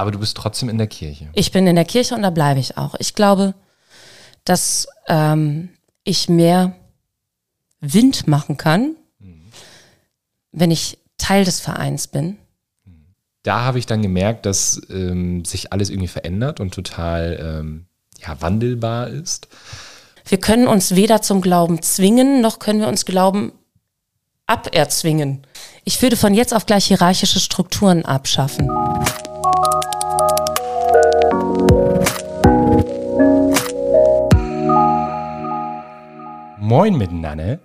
Aber du bist trotzdem in der Kirche. Ich bin in der Kirche und da bleibe ich auch. Ich glaube, dass ähm, ich mehr Wind machen kann, wenn ich Teil des Vereins bin. Da habe ich dann gemerkt, dass ähm, sich alles irgendwie verändert und total ähm, ja, wandelbar ist. Wir können uns weder zum Glauben zwingen, noch können wir uns Glauben aberzwingen. Ich würde von jetzt auf gleich hierarchische Strukturen abschaffen. Moin miteinander.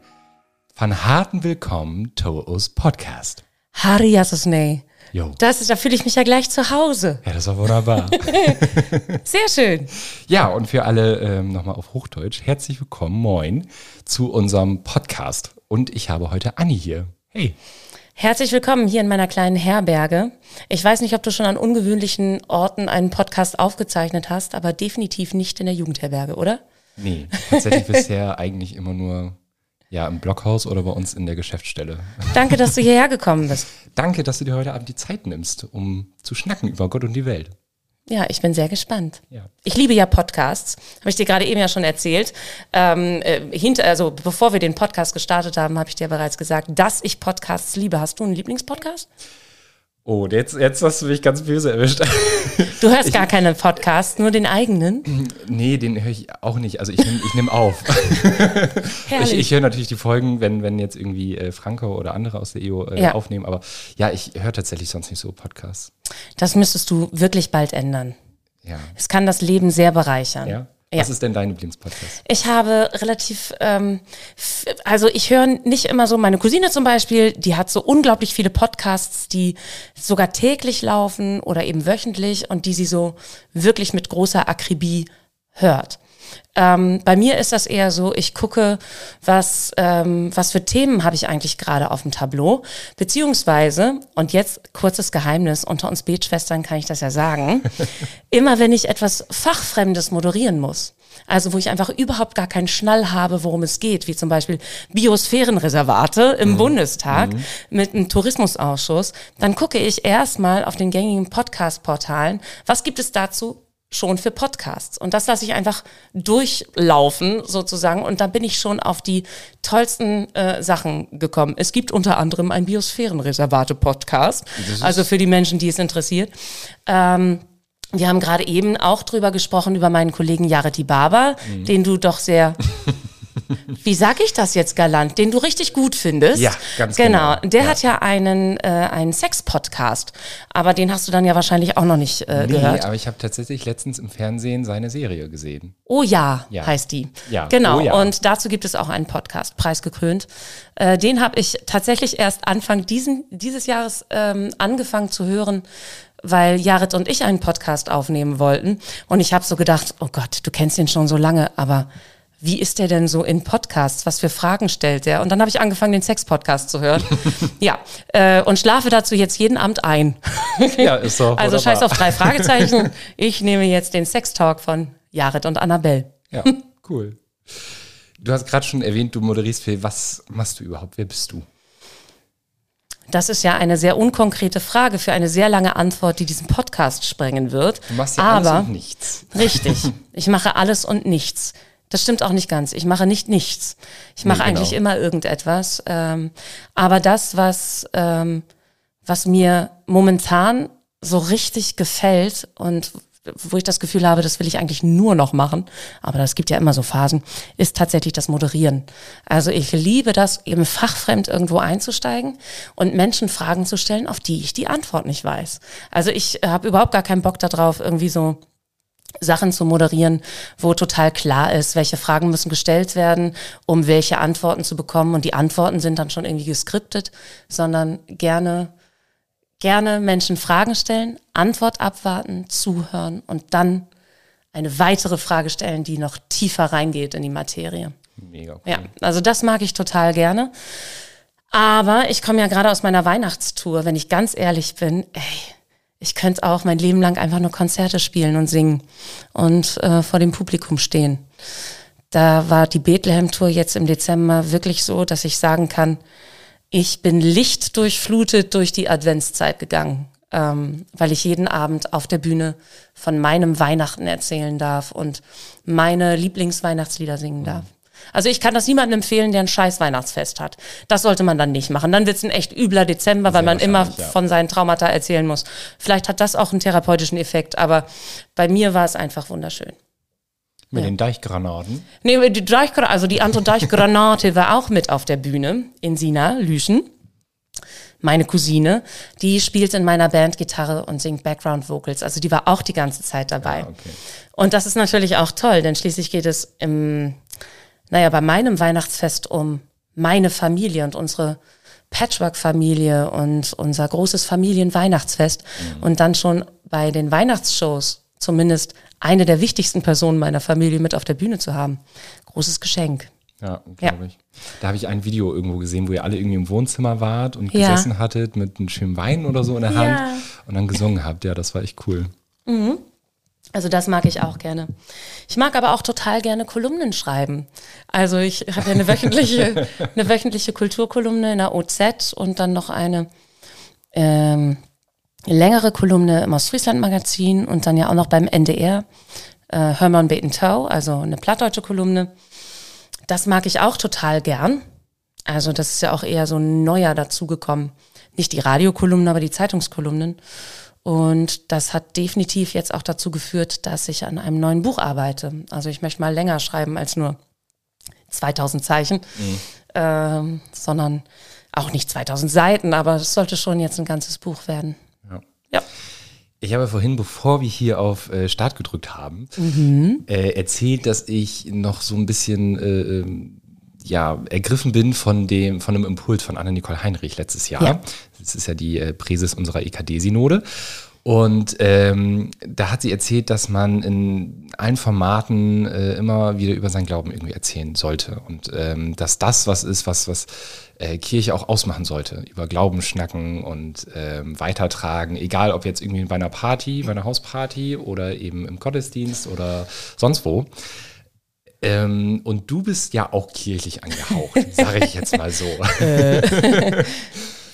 Van harten willkommen to us Podcast. Harry Jasosney. Jo. Das ist, da fühle ich mich ja gleich zu Hause. Ja, das war wunderbar. Sehr schön. ja, und für alle ähm, nochmal auf Hochdeutsch, herzlich willkommen, moin, zu unserem Podcast. Und ich habe heute Anni hier. Hey. Herzlich willkommen hier in meiner kleinen Herberge. Ich weiß nicht, ob du schon an ungewöhnlichen Orten einen Podcast aufgezeichnet hast, aber definitiv nicht in der Jugendherberge, oder? Nee, tatsächlich bisher eigentlich immer nur ja, im Blockhaus oder bei uns in der Geschäftsstelle. Danke, dass du hierher gekommen bist. Danke, dass du dir heute Abend die Zeit nimmst, um zu schnacken über Gott und die Welt. Ja, ich bin sehr gespannt. Ja. Ich liebe ja Podcasts, habe ich dir gerade eben ja schon erzählt. Ähm, äh, hinter, also bevor wir den Podcast gestartet haben, habe ich dir bereits gesagt, dass ich Podcasts liebe. Hast du einen Lieblingspodcast? Oh, jetzt, jetzt hast du mich ganz böse erwischt. Du hörst gar keinen Podcast, nur den eigenen. nee, den höre ich auch nicht. Also ich nehme ich nehm auf. Ich, ich höre natürlich die Folgen, wenn, wenn jetzt irgendwie äh, Franco oder andere aus der EU äh, Ja. aufnehmen. Aber ja, ich höre tatsächlich sonst nicht so Podcasts. das müsstest du wirklich bald ändern. Ja. Es kann das Leben sehr bereichern. ja? Ja. Was ist denn dein Lieblingspodcast? Ich habe relativ, ähm, also ich höre nicht immer so, meine Cousine zum Beispiel, die hat so unglaublich viele Podcasts, die sogar täglich laufen oder eben wöchentlich und die sie so wirklich mit großer Akribie hört. Ähm, bei mir ist das eher so, ich gucke, was, ähm, was für Themen habe ich eigentlich gerade auf dem Tableau, beziehungsweise, und jetzt kurzes Geheimnis, unter uns Betschwestern kann ich das ja sagen, immer wenn ich etwas Fachfremdes moderieren muss, also wo ich einfach überhaupt gar keinen Schnall habe, worum es geht, wie zum Beispiel Biosphärenreservate im Bundestag mit einem Tourismusausschuss, dann gucke ich erstmal auf den gängigen Podcast-Portalen, was gibt es dazu schon für Podcasts. Und das lasse ich einfach durchlaufen sozusagen. Und dann bin ich schon auf die tollsten äh, Sachen gekommen. Es gibt unter anderem ein Biosphärenreservate-Podcast. Also für die Menschen, die es interessiert. Ähm, wir haben gerade eben auch drüber gesprochen, über meinen Kollegen Jareti Barber, den du doch sehr, wie sag ich das jetzt galant, den du richtig gut findest. Ja, ganz genau. genau. Der Ja. hat ja einen, äh, einen Sex-Podcast, aber den hast du dann ja wahrscheinlich auch noch nicht äh, Nee, gehört. aber ich habe tatsächlich letztens im Fernsehen seine Serie gesehen. Oh ja, Ja. heißt die. Ja, Genau. oh ja. Und dazu gibt es auch einen Podcast, preisgekrönt. Äh, den habe ich tatsächlich erst Anfang diesen, dieses Jahres ähm, angefangen zu hören, weil Jared und ich einen Podcast aufnehmen wollten. Und ich habe so gedacht, oh Gott, du kennst ihn schon so lange, aber wie ist der denn so in Podcasts? Was für Fragen stellt der? Und dann habe ich angefangen, den Sex-Podcast zu hören. ja, äh, und schlafe dazu jetzt jeden Abend ein. Ja, ist doch Also wunderbar. scheiß auf drei Fragezeichen. Ich nehme jetzt den Sex-Talk von Jared und Annabelle. Ja, cool. Du hast gerade schon erwähnt, du moderierst viel. Was machst du überhaupt? Wer bist du? Das ist ja eine sehr unkonkrete Frage für eine sehr lange Antwort, die diesen Podcast sprengen wird. Du machst ja Aber alles und nichts. richtig, ich mache alles und nichts. Das stimmt auch nicht ganz. Ich mache nicht nichts. Ich mache Nee, genau. eigentlich immer irgendetwas. Ähm, aber das, was, ähm, was mir momentan so richtig gefällt und wo ich das Gefühl habe, das will ich eigentlich nur noch machen, aber das gibt ja immer so Phasen, ist tatsächlich das Moderieren. Also ich liebe das, eben fachfremd irgendwo einzusteigen und Menschen Fragen zu stellen, auf die ich die Antwort nicht weiß. Also ich habe überhaupt gar keinen Bock darauf, irgendwie so Sachen zu moderieren, wo total klar ist, welche Fragen müssen gestellt werden, um welche Antworten zu bekommen. Und die Antworten sind dann schon irgendwie geskriptet, sondern gerne, gerne Menschen Fragen stellen, Antwort abwarten, zuhören und dann eine weitere Frage stellen, die noch tiefer reingeht in die Materie. Mega cool. Ja, also das mag ich total gerne. Aber ich komme ja gerade aus meiner Weihnachtstour, wenn ich ganz ehrlich bin, ey, ich könnte auch mein Leben lang einfach nur Konzerte spielen und singen und äh, vor dem Publikum stehen. Da war die Bethlehem-Tour jetzt im Dezember wirklich so, dass ich sagen kann, ich bin lichtdurchflutet durch die Adventszeit gegangen. ähm, weil ich jeden Abend auf der Bühne von meinem Weihnachten erzählen darf und meine Lieblingsweihnachtslieder singen darf. Also ich kann das niemandem empfehlen, der ein scheiß Weihnachtsfest hat. Das sollte man dann nicht machen. Dann wird es ein echt übler Dezember, weil man immer ja. von seinen Traumata erzählen muss. Vielleicht hat das auch einen therapeutischen Effekt, aber bei mir war es einfach wunderschön. Mit Ja. den Deichgranaten. Nee, die Deichgra also die andere Deichgranate war auch mit auf der Bühne in Sina, Lüschen. Meine Cousine, die spielt in meiner Band Gitarre und singt Background Vocals. Also die war auch die ganze Zeit dabei. Ah, okay. Und das ist natürlich auch toll, denn schließlich geht es im, naja, bei meinem Weihnachtsfest um meine Familie und unsere Patchwork-Familie und unser großes Familienweihnachtsfest. Und dann schon bei den Weihnachtsshows zumindest eine der wichtigsten Personen meiner Familie mit auf der Bühne zu haben. Großes Geschenk. Ja, glaube ich. Da habe ich ein Video irgendwo gesehen, wo ihr alle irgendwie im Wohnzimmer wart und Ja. gesessen hattet mit einem schönen Wein oder so in der Ja. Hand und dann gesungen habt. Ja, das war echt cool. Also das mag ich auch gerne. Ich mag aber auch total gerne Kolumnen schreiben. Also ich habe ja eine wöchentliche, eine wöchentliche Kulturkolumne in der OZ und dann noch eine ähm, längere Kolumne im Ostfriesland-Magazin und dann ja auch noch beim NDR, äh, Hörmann Beten Tau, also eine plattdeutsche Kolumne. Das mag ich auch total gern. Also das ist ja auch eher so ein neuer dazugekommen. Nicht die Radiokolumnen, aber die Zeitungskolumnen. Und das hat definitiv jetzt auch dazu geführt, dass ich an einem neuen Buch arbeite. Also ich möchte mal länger schreiben als nur 2000 Zeichen, ähm, sondern auch nicht 2000 Seiten, aber es sollte schon jetzt ein ganzes Buch werden. Ja. Ja. Ich habe vorhin, bevor wir hier auf äh, Start gedrückt haben, äh, erzählt, dass ich noch so ein bisschen äh, ähm, ja, ergriffen bin von dem, von einem Impuls von Anna-Nicole Heinrich letztes Jahr. Ja. Das ist ja die äh, Präses unserer EKD-Synode. Und ähm, da hat sie erzählt, dass man in allen Formaten äh, immer wieder über seinen Glauben irgendwie erzählen sollte. Und ähm, dass das was ist, was, was äh, Kirche auch ausmachen sollte. Über Glauben schnacken und ähm, weitertragen. Egal, ob jetzt irgendwie bei einer Party, bei einer Hausparty oder eben im Gottesdienst oder sonst wo. Ähm, und du bist ja auch kirchlich angehaucht, sage ich jetzt mal so.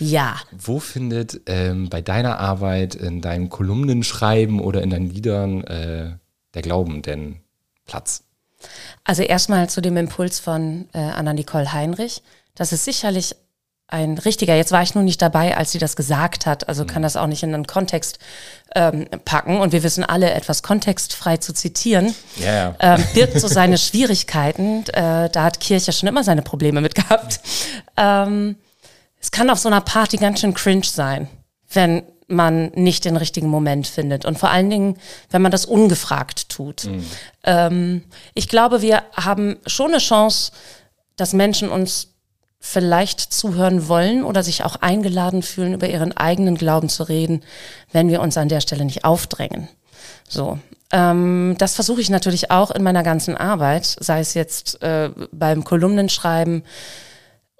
Ja, Wo findet ähm, bei deiner Arbeit, in deinem Kolumnenschreiben oder in deinen Liedern äh, der Glauben denn Platz? also erstmal zu dem Impuls von äh, Anna-Nicole Heinrich. Das ist sicherlich ein richtiger. Jetzt war ich nur nicht dabei, als sie das gesagt hat, also kann das auch nicht in einen Kontext ähm, packen. Und wir wissen alle, etwas kontextfrei zu zitieren. Ja. ähm, birgt so seine Schwierigkeiten. Äh, da hat Kirche schon immer seine Probleme mit gehabt. Ähm, es kann auf so einer Party ganz schön cringe sein, wenn man nicht den richtigen Moment findet. Und vor allen Dingen, wenn man das ungefragt tut. Ähm, ich glaube, wir haben schon eine Chance, dass Menschen uns vielleicht zuhören wollen oder sich auch eingeladen fühlen, über ihren eigenen Glauben zu reden, wenn wir uns an der Stelle nicht aufdrängen. So. Ähm, das versuche ich natürlich auch in meiner ganzen Arbeit, sei es jetzt äh, beim Kolumnenschreiben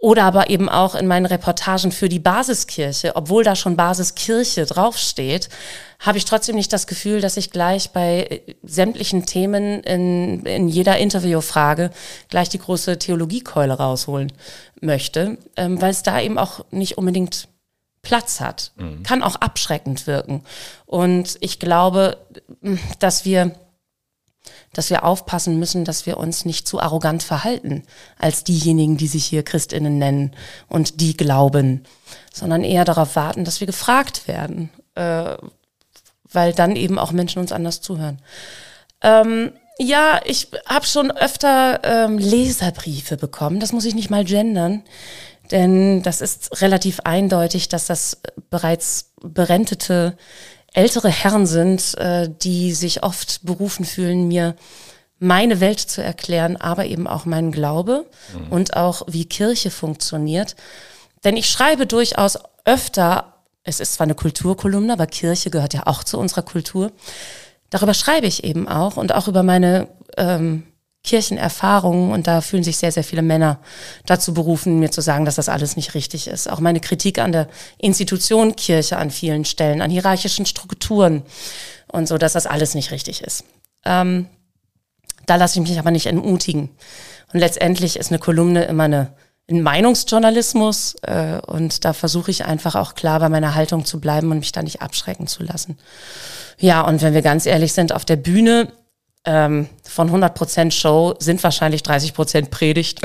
oder aber eben auch in meinen Reportagen für die Basiskirche. Obwohl da schon Basiskirche draufsteht, habe ich trotzdem nicht das Gefühl, dass ich gleich bei äh, sämtlichen Themen in, in jeder Interviewfrage gleich die große Theologiekeule rausholen möchte, ähm, weil es da eben auch nicht unbedingt Platz hat. Kann auch abschreckend wirken. Und ich glaube, dass wir, dass wir aufpassen müssen, dass wir uns nicht zu arrogant verhalten als diejenigen, die sich hier Christinnen nennen und die glauben, sondern eher darauf warten, dass wir gefragt werden, äh, weil dann eben auch Menschen uns anders zuhören. Ähm, ja, ich habe schon öfter ähm, Leserbriefe bekommen. Das muss ich nicht mal gendern, denn das ist relativ eindeutig, dass das bereits berentete ältere Herren sind, äh, die sich oft berufen fühlen, mir meine Welt zu erklären, aber eben auch meinen Glaube und auch wie Kirche funktioniert. Denn ich schreibe durchaus öfter, es ist zwar eine Kulturkolumne, aber Kirche gehört ja auch zu unserer Kultur. Darüber schreibe ich eben auch und auch über meine ähm, Kirchenerfahrungen und da fühlen sich sehr, sehr viele Männer dazu berufen, mir zu sagen, dass das alles nicht richtig ist. Auch meine Kritik an der Institution Kirche an vielen Stellen, an hierarchischen Strukturen und so, dass das alles nicht richtig ist. Ähm, da lasse ich mich aber nicht entmutigen. Und letztendlich ist eine Kolumne immer eine in Meinungsjournalismus äh, und da versuche ich einfach auch klar bei meiner Haltung zu bleiben und mich da nicht abschrecken zu lassen. Ja, und wenn wir ganz ehrlich sind, auf der Bühne ähm, von 100% Show sind wahrscheinlich 30% Predigt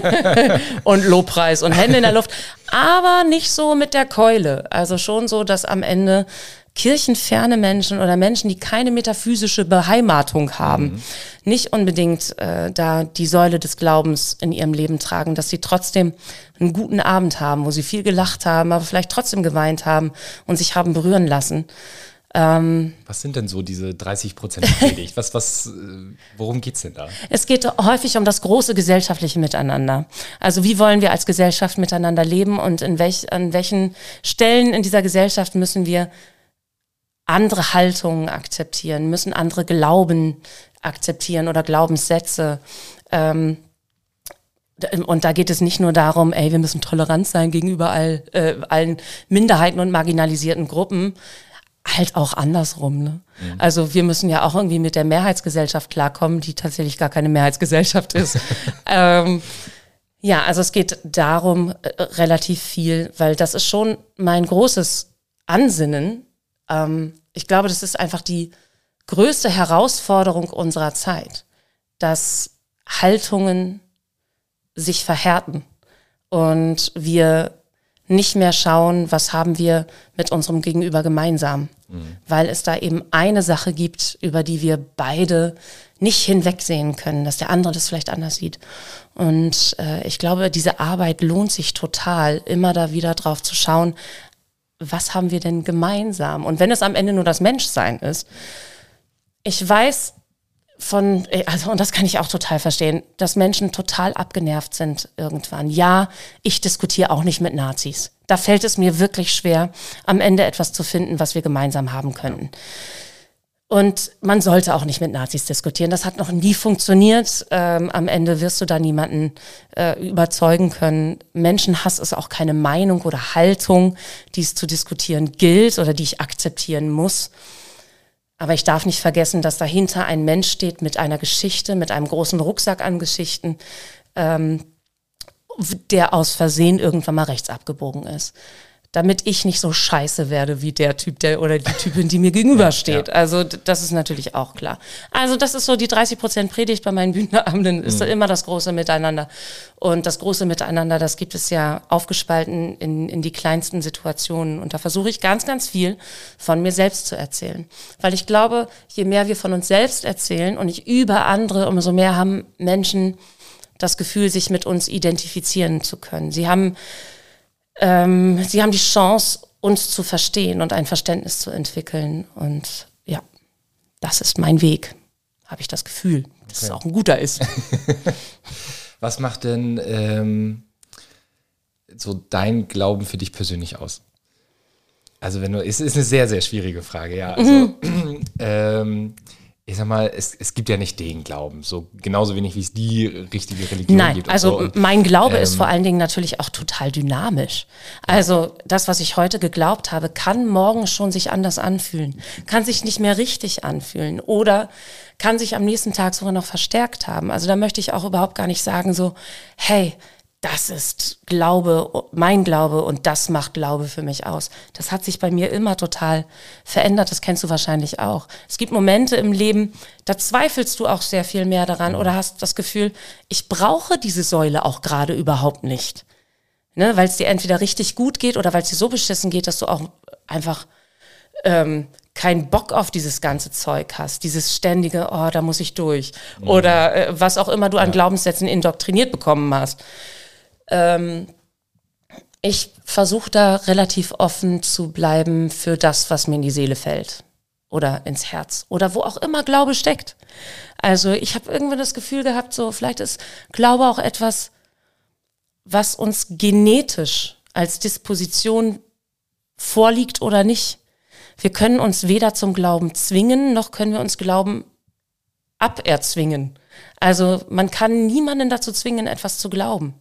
und Lobpreis und Hände in der Luft, aber nicht so mit der Keule. Also schon so, dass am Ende kirchenferne Menschen oder Menschen, die keine metaphysische Beheimatung haben, mhm. nicht unbedingt äh, da die Säule des Glaubens in ihrem Leben tragen, dass sie trotzdem einen guten Abend haben, wo sie viel gelacht haben, aber vielleicht trotzdem geweint haben und sich haben berühren lassen. Ähm, was sind denn so diese 30 Prozent Predigt? Was, was, äh, worum geht's denn da? Es geht häufig um das große gesellschaftliche Miteinander. Also wie wollen wir als Gesellschaft miteinander leben und in welch, an welchen Stellen in dieser Gesellschaft müssen wir andere Haltungen akzeptieren, müssen andere Glauben akzeptieren oder Glaubenssätze. Ähm, und da geht es nicht nur darum, ey, wir müssen tolerant sein gegenüber all, äh, allen Minderheiten und marginalisierten Gruppen, halt auch andersrum. Ne? Mhm. Also wir müssen ja auch irgendwie mit der Mehrheitsgesellschaft klarkommen, die tatsächlich gar keine Mehrheitsgesellschaft ist. ähm, ja, also es geht darum äh, relativ viel, weil das ist schon mein großes Ansinnen, ähm, ich glaube, das ist einfach die größte Herausforderung unserer Zeit, dass Haltungen sich verhärten und wir nicht mehr schauen, was haben wir mit unserem Gegenüber gemeinsam, mhm. weil es da eben eine Sache gibt, über die wir beide nicht hinwegsehen können, dass der andere das vielleicht anders sieht. Und äh, ich glaube, diese Arbeit lohnt sich total, immer da wieder drauf zu schauen, was haben wir denn gemeinsam? Und wenn es am Ende nur das Menschsein ist, ich weiß von, also, und das kann ich auch total verstehen, dass Menschen total abgenervt sind irgendwann. Ja, ich diskutiere auch nicht mit Nazis. Da fällt es mir wirklich schwer, am Ende etwas zu finden, was wir gemeinsam haben könnten. Und man sollte auch nicht mit Nazis diskutieren. Das hat noch nie funktioniert. Ähm, am Ende wirst du da niemanden äh, überzeugen können. Menschenhass ist auch keine Meinung oder Haltung, die es zu diskutieren gilt oder die ich akzeptieren muss. Aber ich darf nicht vergessen, dass dahinter ein Mensch steht mit einer Geschichte, mit einem großen Rucksack an Geschichten, ähm, der aus Versehen irgendwann mal rechts abgebogen ist damit ich nicht so scheiße werde wie der Typ, der oder die Typin, die mir gegenübersteht. Ja, ja. Also das ist natürlich auch klar. Also das ist so die 30 Prozent Predigt bei meinen Bühnenabenden, ist mhm. immer das große Miteinander. Und das große Miteinander, das gibt es ja aufgespalten in, in die kleinsten Situationen. Und da versuche ich ganz, ganz viel von mir selbst zu erzählen. Weil ich glaube, je mehr wir von uns selbst erzählen und nicht über andere, umso mehr haben Menschen das Gefühl, sich mit uns identifizieren zu können. Sie haben ähm, sie haben die Chance, uns zu verstehen und ein Verständnis zu entwickeln. Und ja, das ist mein Weg, habe ich das Gefühl, dass okay. es auch ein guter ist. Was macht denn ähm, so dein Glauben für dich persönlich aus? Also wenn du, es ist eine sehr, sehr schwierige Frage, ja. Also, mhm. ähm, ich sag mal, es, es gibt ja nicht den Glauben, so genauso wenig wie es die richtige Religion Nein, gibt. Nein, also so. mein Glaube ähm, ist vor allen Dingen natürlich auch total dynamisch. Also das, was ich heute geglaubt habe, kann morgen schon sich anders anfühlen, kann sich nicht mehr richtig anfühlen oder kann sich am nächsten Tag sogar noch verstärkt haben. Also da möchte ich auch überhaupt gar nicht sagen so, hey, das ist Glaube, mein Glaube und das macht Glaube für mich aus. Das hat sich bei mir immer total verändert, das kennst du wahrscheinlich auch. Es gibt Momente im Leben, da zweifelst du auch sehr viel mehr daran oder hast das Gefühl, ich brauche diese Säule auch gerade überhaupt nicht. Ne, weil es dir entweder richtig gut geht oder weil es dir so beschissen geht, dass du auch einfach ähm, keinen Bock auf dieses ganze Zeug hast, dieses ständige, oh, da muss ich durch. Mhm. Oder äh, was auch immer du an ja. Glaubenssätzen indoktriniert bekommen hast. Ähm, ich versuche da relativ offen zu bleiben für das, was mir in die Seele fällt oder ins Herz oder wo auch immer Glaube steckt. Also ich habe irgendwann das Gefühl gehabt, so vielleicht ist Glaube auch etwas, was uns genetisch als Disposition vorliegt oder nicht. Wir können uns weder zum Glauben zwingen, noch können wir uns Glauben aberzwingen. Also man kann niemanden dazu zwingen, etwas zu glauben.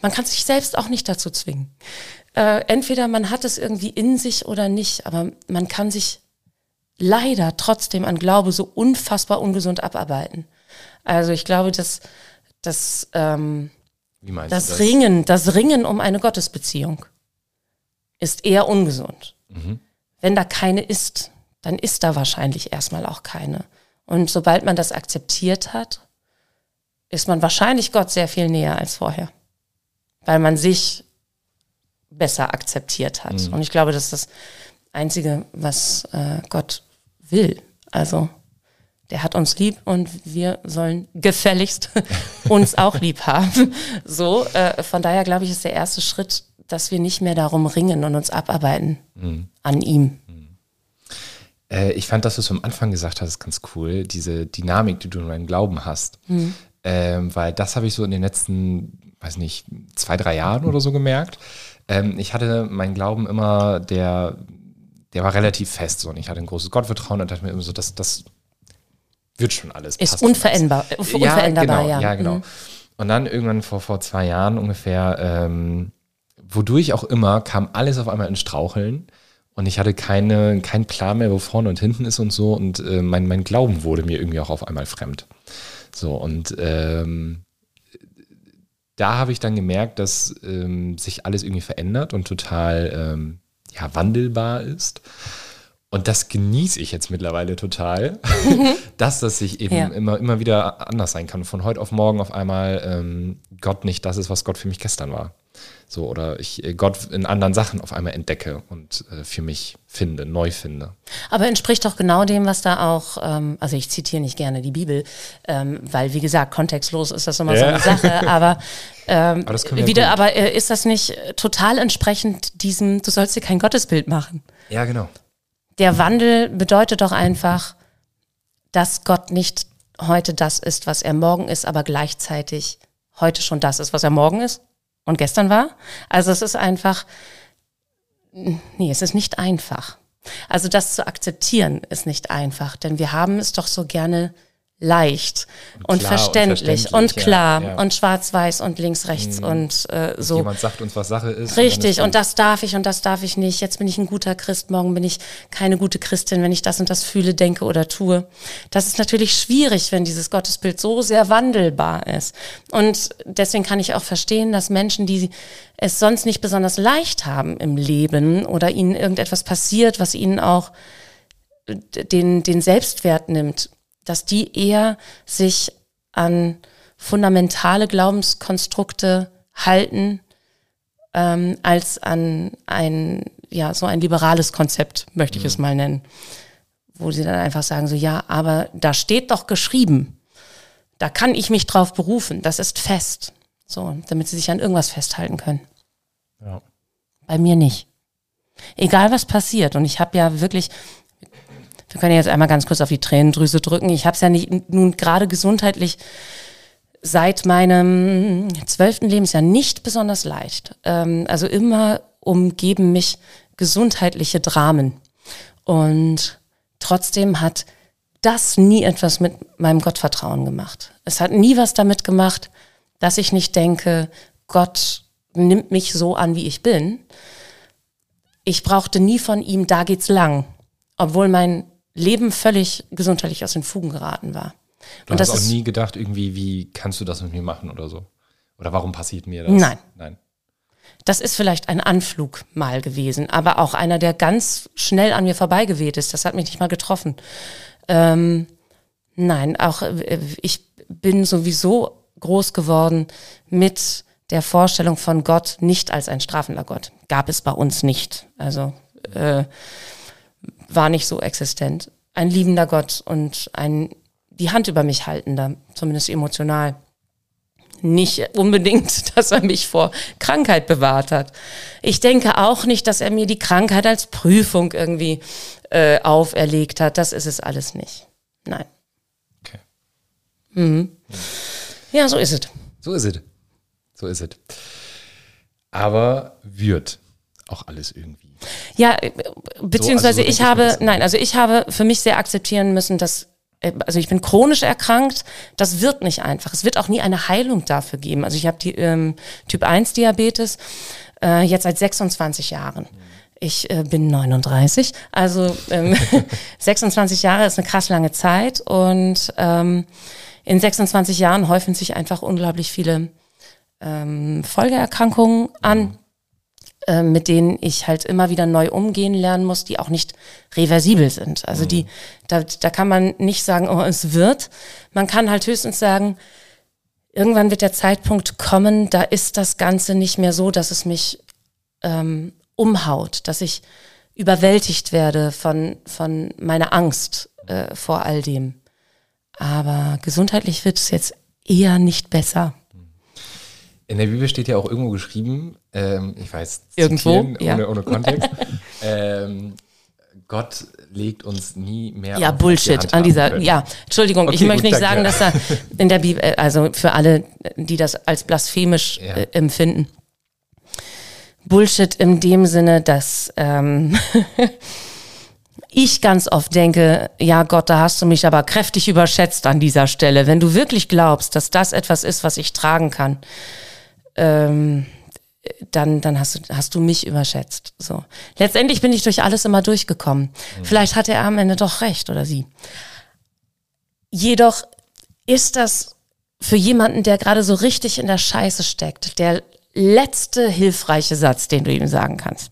Man kann sich selbst auch nicht dazu zwingen. Äh, entweder man hat es irgendwie in sich oder nicht, aber man kann sich leider trotzdem an Glaube so unfassbar ungesund abarbeiten. Also ich glaube, dass, dass ähm, Wie das das? Ringen, das Ringen um eine Gottesbeziehung ist eher ungesund. Mhm. Wenn da keine ist, dann ist da wahrscheinlich erstmal auch keine. Und sobald man das akzeptiert hat, ist man wahrscheinlich Gott sehr viel näher als vorher. Weil man sich besser akzeptiert hat. Und ich glaube, das ist das Einzige, was äh, Gott will. Also der hat uns lieb und wir sollen gefälligst uns auch lieb haben. So, äh, von daher glaube ich, ist der erste Schritt, dass wir nicht mehr darum ringen und uns abarbeiten an ihm. Äh, ich fand, dass du es am Anfang gesagt hast, ganz cool, diese Dynamik, die du in deinem Glauben hast. Ähm, weil das habe ich so in den letzten, weiß nicht, zwei, drei Jahren oder so gemerkt. Ähm, ich hatte meinen Glauben immer, der, der war relativ fest. So. Und ich hatte ein großes Gottvertrauen und dachte mir immer so, das, das wird schon alles. Ist unveränderbar, äh, alles. unveränderbar, ja. ja. Genau, ja, genau. Mhm. Und dann irgendwann vor, vor zwei Jahren ungefähr, ähm, wodurch auch immer, kam alles auf einmal in Straucheln. Und ich hatte keine, keinen Plan mehr, wo vorne und hinten ist und so. Und äh, mein, mein Glauben wurde mir irgendwie auch auf einmal fremd. So, und ähm, da habe ich dann gemerkt, dass ähm, sich alles irgendwie verändert und total ähm, ja, wandelbar ist. Und das genieße ich jetzt mittlerweile total, dass das sich eben Ja. immer, immer wieder anders sein kann. Von heute auf morgen auf einmal ähm, Gott nicht das ist, was Gott für mich gestern war. So, oder ich äh, Gott in anderen Sachen auf einmal entdecke und äh, für mich finde, neu finde. Aber entspricht doch genau dem, was da auch, ähm, also ich zitiere nicht gerne die Bibel, ähm, weil wie gesagt, kontextlos ist das immer so Ja. eine Sache, aber, ähm, Aber wieder, aber äh, ist das nicht total entsprechend diesem, du sollst dir kein Gottesbild machen? Ja, genau. Der Wandel bedeutet doch einfach, dass Gott nicht heute das ist, was er morgen ist, aber gleichzeitig heute schon das ist, was er morgen ist und gestern war. Also es ist einfach, nee, es ist nicht einfach. Also das zu akzeptieren ist nicht einfach, denn wir haben es doch so gerne leicht und, klar und verständlich und, verständlich, ja, klar ja. und schwarz-weiß und links-rechts und äh, so. Jemand sagt uns, was Sache ist. Richtig, und ist das darf ich und das darf ich nicht. Jetzt bin ich ein guter Christ, morgen bin ich keine gute Christin, wenn ich das und das fühle, denke oder tue. Das ist natürlich schwierig, wenn dieses Gottesbild so sehr wandelbar ist. Und deswegen kann ich auch verstehen, dass Menschen, die es sonst nicht besonders leicht haben im Leben oder ihnen irgendetwas passiert, was ihnen auch den, den Selbstwert nimmt, dass die eher sich an fundamentale Glaubenskonstrukte halten, ähm, als an ein, ja, so ein liberales Konzept, möchte ich es mal nennen. Wo sie dann einfach sagen, so, ja, aber da steht doch geschrieben. Da kann ich mich drauf berufen. Das ist fest. So, damit sie sich an irgendwas festhalten können. Ja. Bei mir nicht. Egal was passiert. Und ich habe ja wirklich, wir können jetzt einmal ganz kurz auf die Tränendrüse drücken. Ich habe es ja nicht nun gerade gesundheitlich seit meinem zwölften Lebensjahr nicht besonders leicht. Ähm, also immer umgeben mich gesundheitliche Dramen. Und trotzdem hat das nie etwas mit meinem Gottvertrauen gemacht. Es hat nie was damit gemacht, dass ich nicht denke, Gott nimmt mich so an, wie ich bin. Ich brauchte nie von ihm, da geht's lang, obwohl mein Leben völlig gesundheitlich aus den Fugen geraten war. Du Und hast das auch ist nie gedacht, irgendwie, wie kannst du das mit mir machen oder so? Oder warum passiert mir das? Nein. Nein. Das ist vielleicht ein Anflug mal gewesen, aber auch einer, der ganz schnell an mir vorbeigeweht ist. Das hat mich nicht mal getroffen. Ähm, nein, auch äh, ich bin sowieso groß geworden mit der Vorstellung von Gott nicht als ein strafender Gott. Gab es bei uns nicht. Also äh, war nicht so existent. Ein liebender Gott und ein die Hand über mich haltender, zumindest emotional nicht unbedingt, dass er mich vor Krankheit bewahrt hat. Ich denke auch nicht, dass er mir die Krankheit als Prüfung irgendwie äh, auferlegt hat. Das ist es alles nicht. Nein. Okay. Ja, so ist es. So ist es. So ist es. Aber wird auch alles irgendwie. Ja, äh, beziehungsweise so denke ich ich habe, nein, also ich habe für mich sehr akzeptieren müssen, dass äh, also ich bin chronisch erkrankt, das wird nicht einfach. Es wird auch nie eine Heilung dafür geben. Also ich habe die ähm, Typ 1 Diabetes äh, jetzt seit 26 Jahren. Ich äh, bin 39, also ähm, 26 Jahre ist eine krass lange Zeit und ähm, in 26 Jahren häufen sich einfach unglaublich viele ähm, Folgeerkrankungen an, äh, mit denen ich halt immer wieder neu umgehen lernen muss, die auch nicht reversibel sind. Also die, da, da kann man nicht sagen, oh, es wird. Man kann halt höchstens sagen, irgendwann wird der Zeitpunkt kommen, da ist das Ganze nicht mehr so, dass es mich ähm, umhaut, dass ich überwältigt werde von, von meiner Angst äh, vor all dem. Aber gesundheitlich wird es jetzt eher nicht besser. In der Bibel steht ja auch irgendwo geschrieben, ähm, ich weiß, Irgendwo, zitieren, ja. ohne, ohne Kontext, ähm, Gott legt uns nie mehr Ja, Bullshit an dieser, ja, Entschuldigung, ich Okay, möchte gut, nicht sagen, dass da in der Bibel, äh, also für alle, die das als blasphemisch Ja. äh, empfinden. Bullshit in dem Sinne, dass ähm, ich ganz oft denke, ja Gott, da hast du mich aber kräftig überschätzt an dieser Stelle. Wenn du wirklich glaubst, dass das etwas ist, was ich tragen kann, ähm, dann, dann hast, du, hast du mich überschätzt. So. Letztendlich bin ich durch alles immer durchgekommen. Vielleicht hat er am Ende doch recht oder sie. Jedoch ist das für jemanden, der gerade so richtig in der Scheiße steckt, der letzte hilfreiche Satz, den du ihm sagen kannst.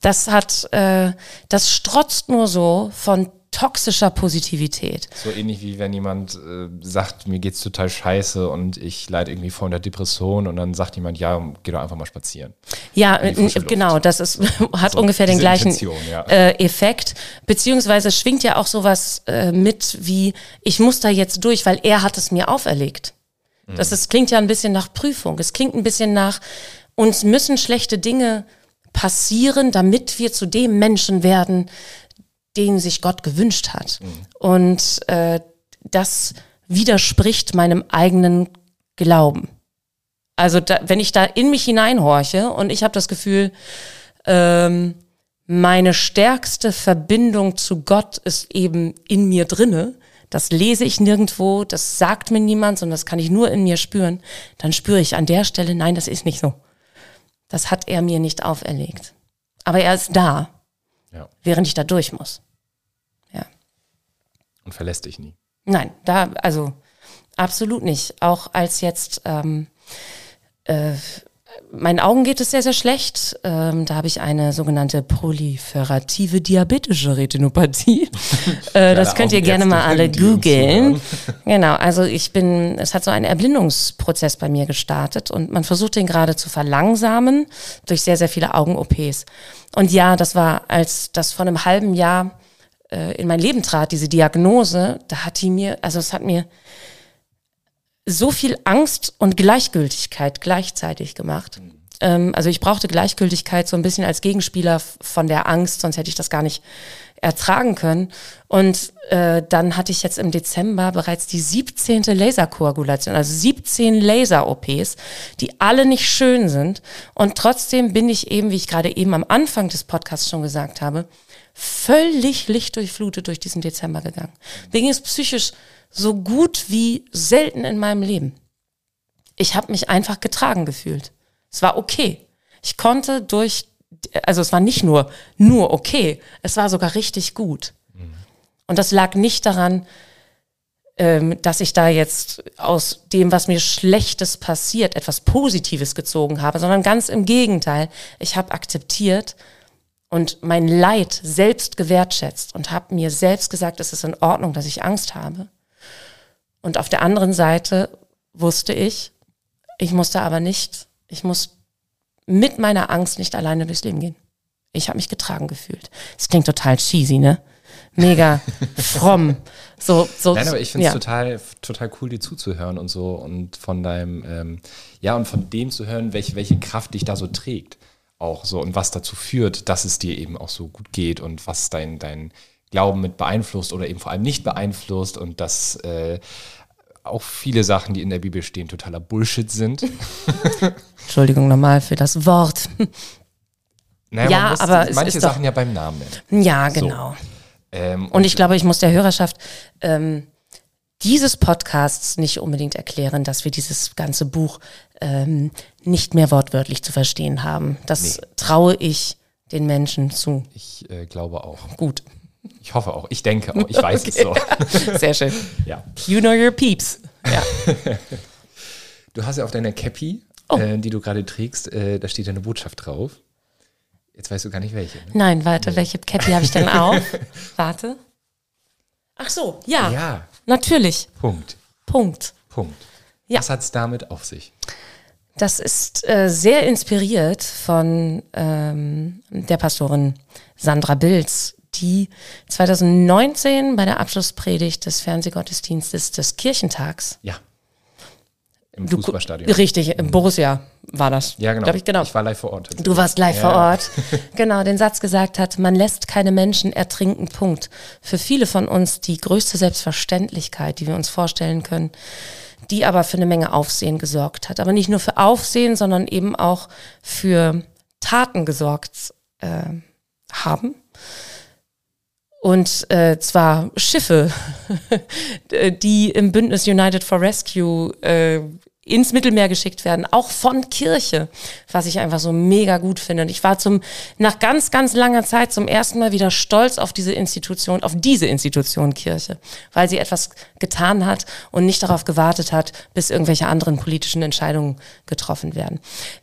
Das hat, äh, das strotzt nur so von toxischer Positivität. So ähnlich wie wenn jemand äh, sagt, mir geht's total scheiße und ich leide irgendwie vor einer Depression und dann sagt jemand, ja, geh doch einfach mal spazieren. Ja, genau, das ist, hat So, ungefähr den gleichen ja. äh, Effekt. Beziehungsweise schwingt ja auch sowas äh, mit wie, ich muss da jetzt durch, weil er hat es mir auferlegt. Mhm. Das ist, klingt ja ein bisschen nach Prüfung. Es klingt ein bisschen nach, uns müssen schlechte Dinge passieren, damit wir zu dem Menschen werden, den sich Gott gewünscht hat. Mhm. Und äh, das widerspricht meinem eigenen Glauben. Also da, wenn ich da in mich hineinhorche und ich habe das Gefühl, ähm, meine stärkste Verbindung zu Gott ist eben in mir drinne, das lese ich nirgendwo, das sagt mir niemand, sondern das kann ich nur in mir spüren, dann spüre ich an der Stelle, nein, das ist nicht so. Das hat er mir nicht auferlegt. Aber er ist da, Ja. während ich da durch muss. Ja. Und verlässt dich nie. Nein, da, also absolut nicht. Auch als jetzt, ähm, äh, meinen Augen geht es sehr, sehr schlecht. Ähm, da habe ich eine sogenannte proliferative diabetische Retinopathie. äh, das könnt ihr gerne mal alle googeln. Genau, also ich bin, es hat so ein Erblindungsprozess bei mir gestartet und man versucht den gerade zu verlangsamen durch sehr, sehr viele Augen-OPs. Und ja, das war, als das vor einem halben Jahr äh, in mein Leben trat, diese Diagnose, da hat die mir, also es hat mir so viel Angst und Gleichgültigkeit gleichzeitig gemacht. Ähm, also ich brauchte Gleichgültigkeit so ein bisschen als Gegenspieler von der Angst, sonst hätte ich das gar nicht ertragen können. Und äh, dann hatte ich jetzt im Dezember bereits die 17. Laserkoagulation, also 17 Laser-OPs, die alle nicht schön sind. Und trotzdem bin ich eben, wie ich gerade eben am Anfang des Podcasts schon gesagt habe, völlig lichtdurchflutet durch diesen Dezember gegangen. Mir ging es psychisch so gut wie selten in meinem Leben. Ich habe mich einfach getragen gefühlt. Es war okay. Ich konnte durch, also es war nicht nur nur okay, es war sogar richtig gut. Und das lag nicht daran, ähm, dass ich da jetzt aus dem, was mir Schlechtes passiert, etwas Positives gezogen habe, sondern ganz im Gegenteil. Ich habe akzeptiert und mein Leid selbst gewertschätzt und habe mir selbst gesagt, es ist in Ordnung, dass ich Angst habe. Und auf der anderen Seite wusste ich, ich musste aber nicht, ich muss mit meiner Angst nicht alleine durchs Leben gehen. Ich habe mich getragen gefühlt. Es klingt total cheesy, ne? Mega fromm. So, so, Nein, aber ich finde es ja. total, total cool, dir zuzuhören und so und von deinem, ähm, ja, und von dem zu hören, welche, welche Kraft dich da so trägt. Auch so und was dazu führt, dass es dir eben auch so gut geht und was dein, dein Glauben mit beeinflusst oder eben vor allem nicht beeinflusst und dass äh, auch viele Sachen, die in der Bibel stehen, totaler Bullshit sind. Entschuldigung nochmal für das Wort. Naja, Ja, man muss aber manche ist doch- Sachen ja beim Namen nennen. Ja, genau. Ähm, Und ich glaube, ich muss der Hörerschaft ähm, dieses Podcasts nicht unbedingt erklären, dass wir dieses ganze Buch ähm, nicht mehr wortwörtlich zu verstehen haben. Das traue ich den Menschen zu. ich äh, glaube auch. Gut. Ich hoffe auch. Ich denke auch. Ich weiß es so. Sehr schön. Ja. You know your peeps. Ja. Du hast ja auf deiner Cappy Oh. äh, die du gerade trägst, äh, da steht ja eine Botschaft drauf. Jetzt weißt du gar nicht welche. Ne? Nein, warte, welche Cappy habe ich denn auf? warte. Ach so, ja, Ja, natürlich. Punkt. Punkt. Punkt. Ja. Was hat's damit auf sich? Das ist äh, sehr inspiriert von ähm, der Pastorin Sandra Bilz, die 2019 bei der Abschlusspredigt des Fernsehgottesdienstes des Kirchentags, Ja. Im Du- Fußballstadion. richtig, im Borussia war das. Ja, genau. Ich, genau. Ich war live vor Ort. Du warst live Ja. vor Ort. Genau, den Satz gesagt hat, man lässt keine Menschen ertrinken, Punkt. Für viele von uns die größte Selbstverständlichkeit, die wir uns vorstellen können, die aber für eine Menge Aufsehen gesorgt hat. Aber nicht nur für Aufsehen, sondern eben auch für Taten gesorgt äh, haben. Und äh, zwar Schiffe, die im Bündnis United for Rescue äh, ins Mittelmeer geschickt werden, auch von Kirche, was ich einfach so mega gut finde. Und ich war zum nach ganz, ganz langer Zeit zum ersten Mal wieder stolz auf diese Institution, auf diese Institution Kirche, weil sie etwas getan hat und nicht darauf gewartet hat, bis irgendwelche anderen politischen Entscheidungen getroffen werden.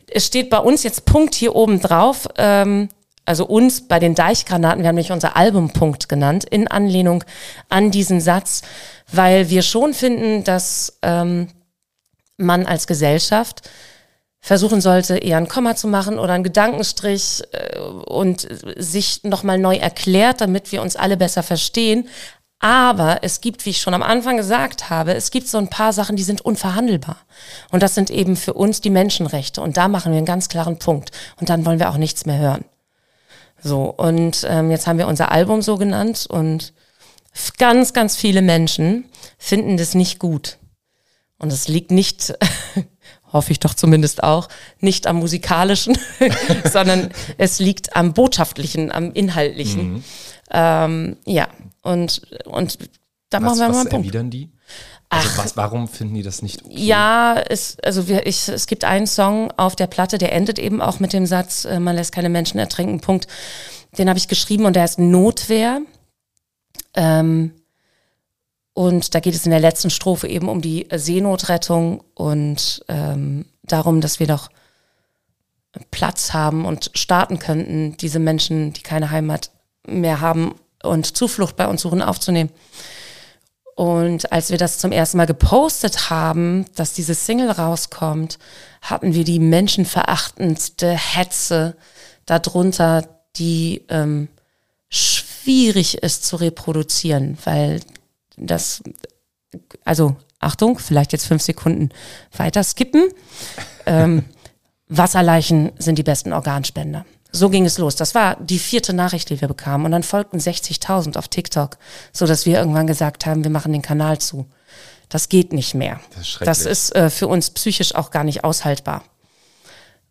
Es steht bei uns jetzt Punkt hier oben drauf. Ähm, also uns bei den Deichgranaten, wir haben nämlich unser Albumpunkt genannt, in Anlehnung an diesen Satz, weil wir schon finden, dass ähm, man als Gesellschaft versuchen sollte, eher ein Komma zu machen oder einen Gedankenstrich äh, und sich nochmal neu erklärt, damit wir uns alle besser verstehen. Aber es gibt, wie ich schon am Anfang gesagt habe, es gibt so ein paar Sachen, die sind unverhandelbar. Und das sind eben für uns die Menschenrechte. Und da machen wir einen ganz klaren Punkt. Und dann wollen wir auch nichts mehr hören. So, und ähm, jetzt haben wir unser Album so genannt und ganz, ganz viele Menschen finden das nicht gut. Und es liegt nicht, hoffe ich doch zumindest auch, nicht am musikalischen, sondern es liegt am botschaftlichen, am inhaltlichen. Ähm, ja, und, und da machen Was, wir mal was einen Punkt. erwidern die? Also was, warum finden die das nicht okay? Ja, es, also wir, ich, es gibt einen Song auf der Platte, der endet eben auch mit dem Satz, äh, man lässt keine Menschen ertrinken, Punkt. Den habe ich geschrieben und der heißt Notwehr. Ähm, und da geht es in der letzten Strophe eben um die Seenotrettung und ähm, darum, dass wir doch Platz haben und starten könnten, diese Menschen, die keine Heimat mehr haben und Zuflucht bei uns suchen, aufzunehmen. Und als wir das zum ersten Mal gepostet haben, dass diese Single rauskommt, hatten wir die menschenverachtendste Hetze darunter, die ähm, schwierig ist zu reproduzieren, weil das, also Achtung, vielleicht jetzt fünf Sekunden weiter skippen. Ähm, Wasserleichen sind die besten Organspender. So ging es los. Das war die vierte Nachricht, die wir bekamen. Und dann folgten 60.000 auf TikTok, so dass wir irgendwann gesagt haben, wir machen den Kanal zu. Das geht nicht mehr. Das ist. Das ist äh, für uns psychisch auch gar nicht aushaltbar.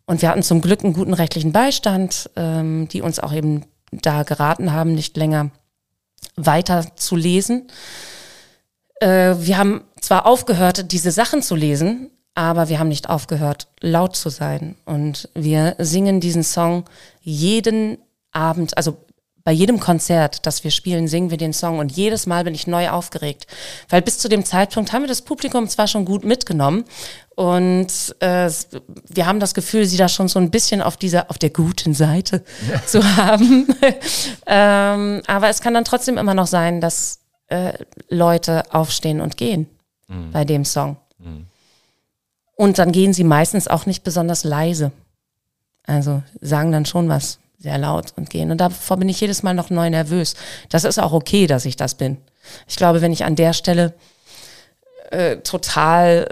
Und wir hatten zum Glück einen guten rechtlichen Beistand, ähm, die uns auch eben da geraten haben, nicht länger weiter zu lesen. Äh, wir haben zwar aufgehört, diese Sachen zu lesen, aber wir haben nicht aufgehört, laut zu sein. Und wir singen diesen Song jeden Abend, also bei jedem Konzert, das wir spielen, singen wir den Song und jedes Mal bin ich neu aufgeregt. Weil bis zu dem Zeitpunkt haben wir das Publikum zwar schon gut mitgenommen und äh, wir haben das Gefühl, sie da schon so ein bisschen auf dieser, auf der guten Seite zu haben. ähm, aber es kann dann trotzdem immer noch sein, dass äh, Leute aufstehen und gehen bei dem Song. Und dann gehen sie meistens auch nicht besonders leise. Also sagen dann schon was sehr laut und gehen. Und davor bin ich jedes Mal noch neu nervös. Das ist auch okay, dass ich das bin. Ich glaube, wenn ich an der Stelle äh, total,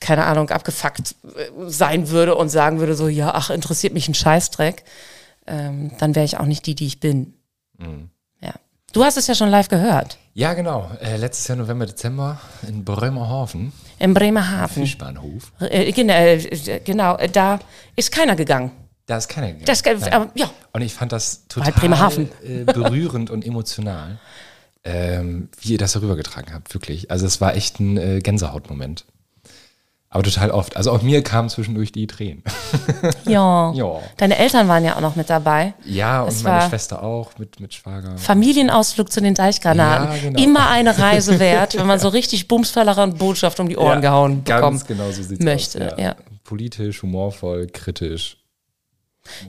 keine Ahnung, abgefuckt äh, sein würde und sagen würde so, ja, ach, interessiert mich ein Scheißdreck, ähm, dann wäre ich auch nicht die, die ich bin. Ja. Du hast es ja schon live gehört. Ja, genau. Äh, letztes Jahr November, Dezember in Bremerhaven, Im Bremerhaven. Fischbahnhof. Äh, genau, äh, genau, äh, da ist keiner gegangen. Da ist keiner gegangen. Das, äh, aber, ja, Und ich fand das total Bremerhaven. äh, berührend und emotional, ähm, wie ihr das herübergetragen habt, wirklich. Also es war echt ein äh, Gänsehautmoment. Aber total oft. Also auch mir kamen zwischendurch die Tränen. ja. Ja. Deine Eltern waren ja auch noch mit dabei. Ja, und Es meine Schwester auch mit, mit Schwager. Familienausflug zu den Deichgranaten. Ja, genau. Immer eine Reise wert, wenn man so richtig Bumsfallerer und Botschaft um die Ohren Ja, gehauen ganz bekommt. genau so sieht's möchte. aus, Ja. ja. politisch, humorvoll, kritisch.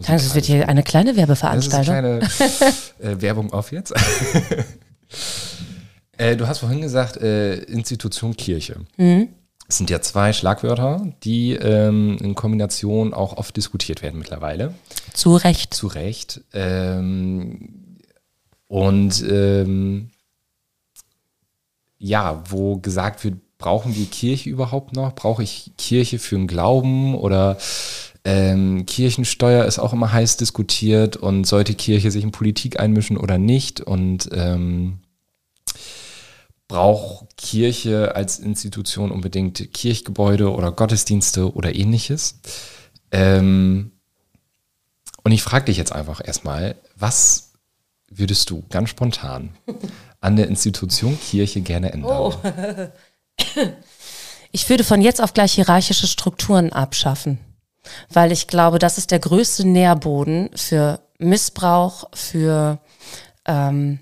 Das wird hier eine kleine Werbeveranstaltung. Das ist eine kleine äh, Werbung auf jetzt. äh, du hast vorhin gesagt, äh, Institution Kirche. Mhm. Es sind ja zwei Schlagwörter, die ähm, in Kombination auch oft diskutiert werden mittlerweile. Zu Recht. Zu Recht. Ähm, und ähm, ja, wo gesagt wird, brauchen wir Kirche überhaupt noch? Brauche ich Kirche für den Glauben oder ähm, Kirchensteuer ist auch immer heiß diskutiert und sollte Kirche sich in Politik einmischen oder nicht? Und ähm, braucht Kirche als Institution unbedingt Kirchgebäude oder Gottesdienste oder ähnliches? Ähm, und ich frage dich jetzt einfach erstmal, was würdest du ganz spontan an der Institution Kirche gerne ändern? Oh. Ich würde von jetzt auf gleich hierarchische Strukturen abschaffen, weil ich glaube, das ist der größte Nährboden für Missbrauch, für ähm,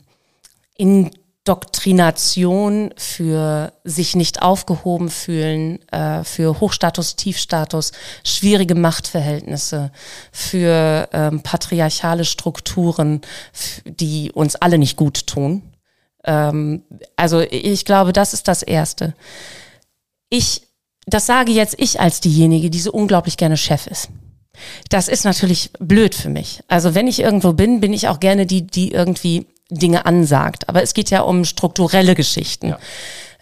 Indoktrination, für sich nicht aufgehoben fühlen, äh, für Hochstatus, Tiefstatus, schwierige Machtverhältnisse, für ähm, patriarchale Strukturen, die uns alle nicht gut tun. Ähm, also ich glaube, das ist das Erste. Ich, das sage jetzt ich als diejenige, die so unglaublich gerne Chef ist. Das ist natürlich blöd für mich. Also wenn ich irgendwo bin, bin ich auch gerne die, die irgendwie Dinge ansagt. Aber es geht ja um strukturelle Geschichten. Ja.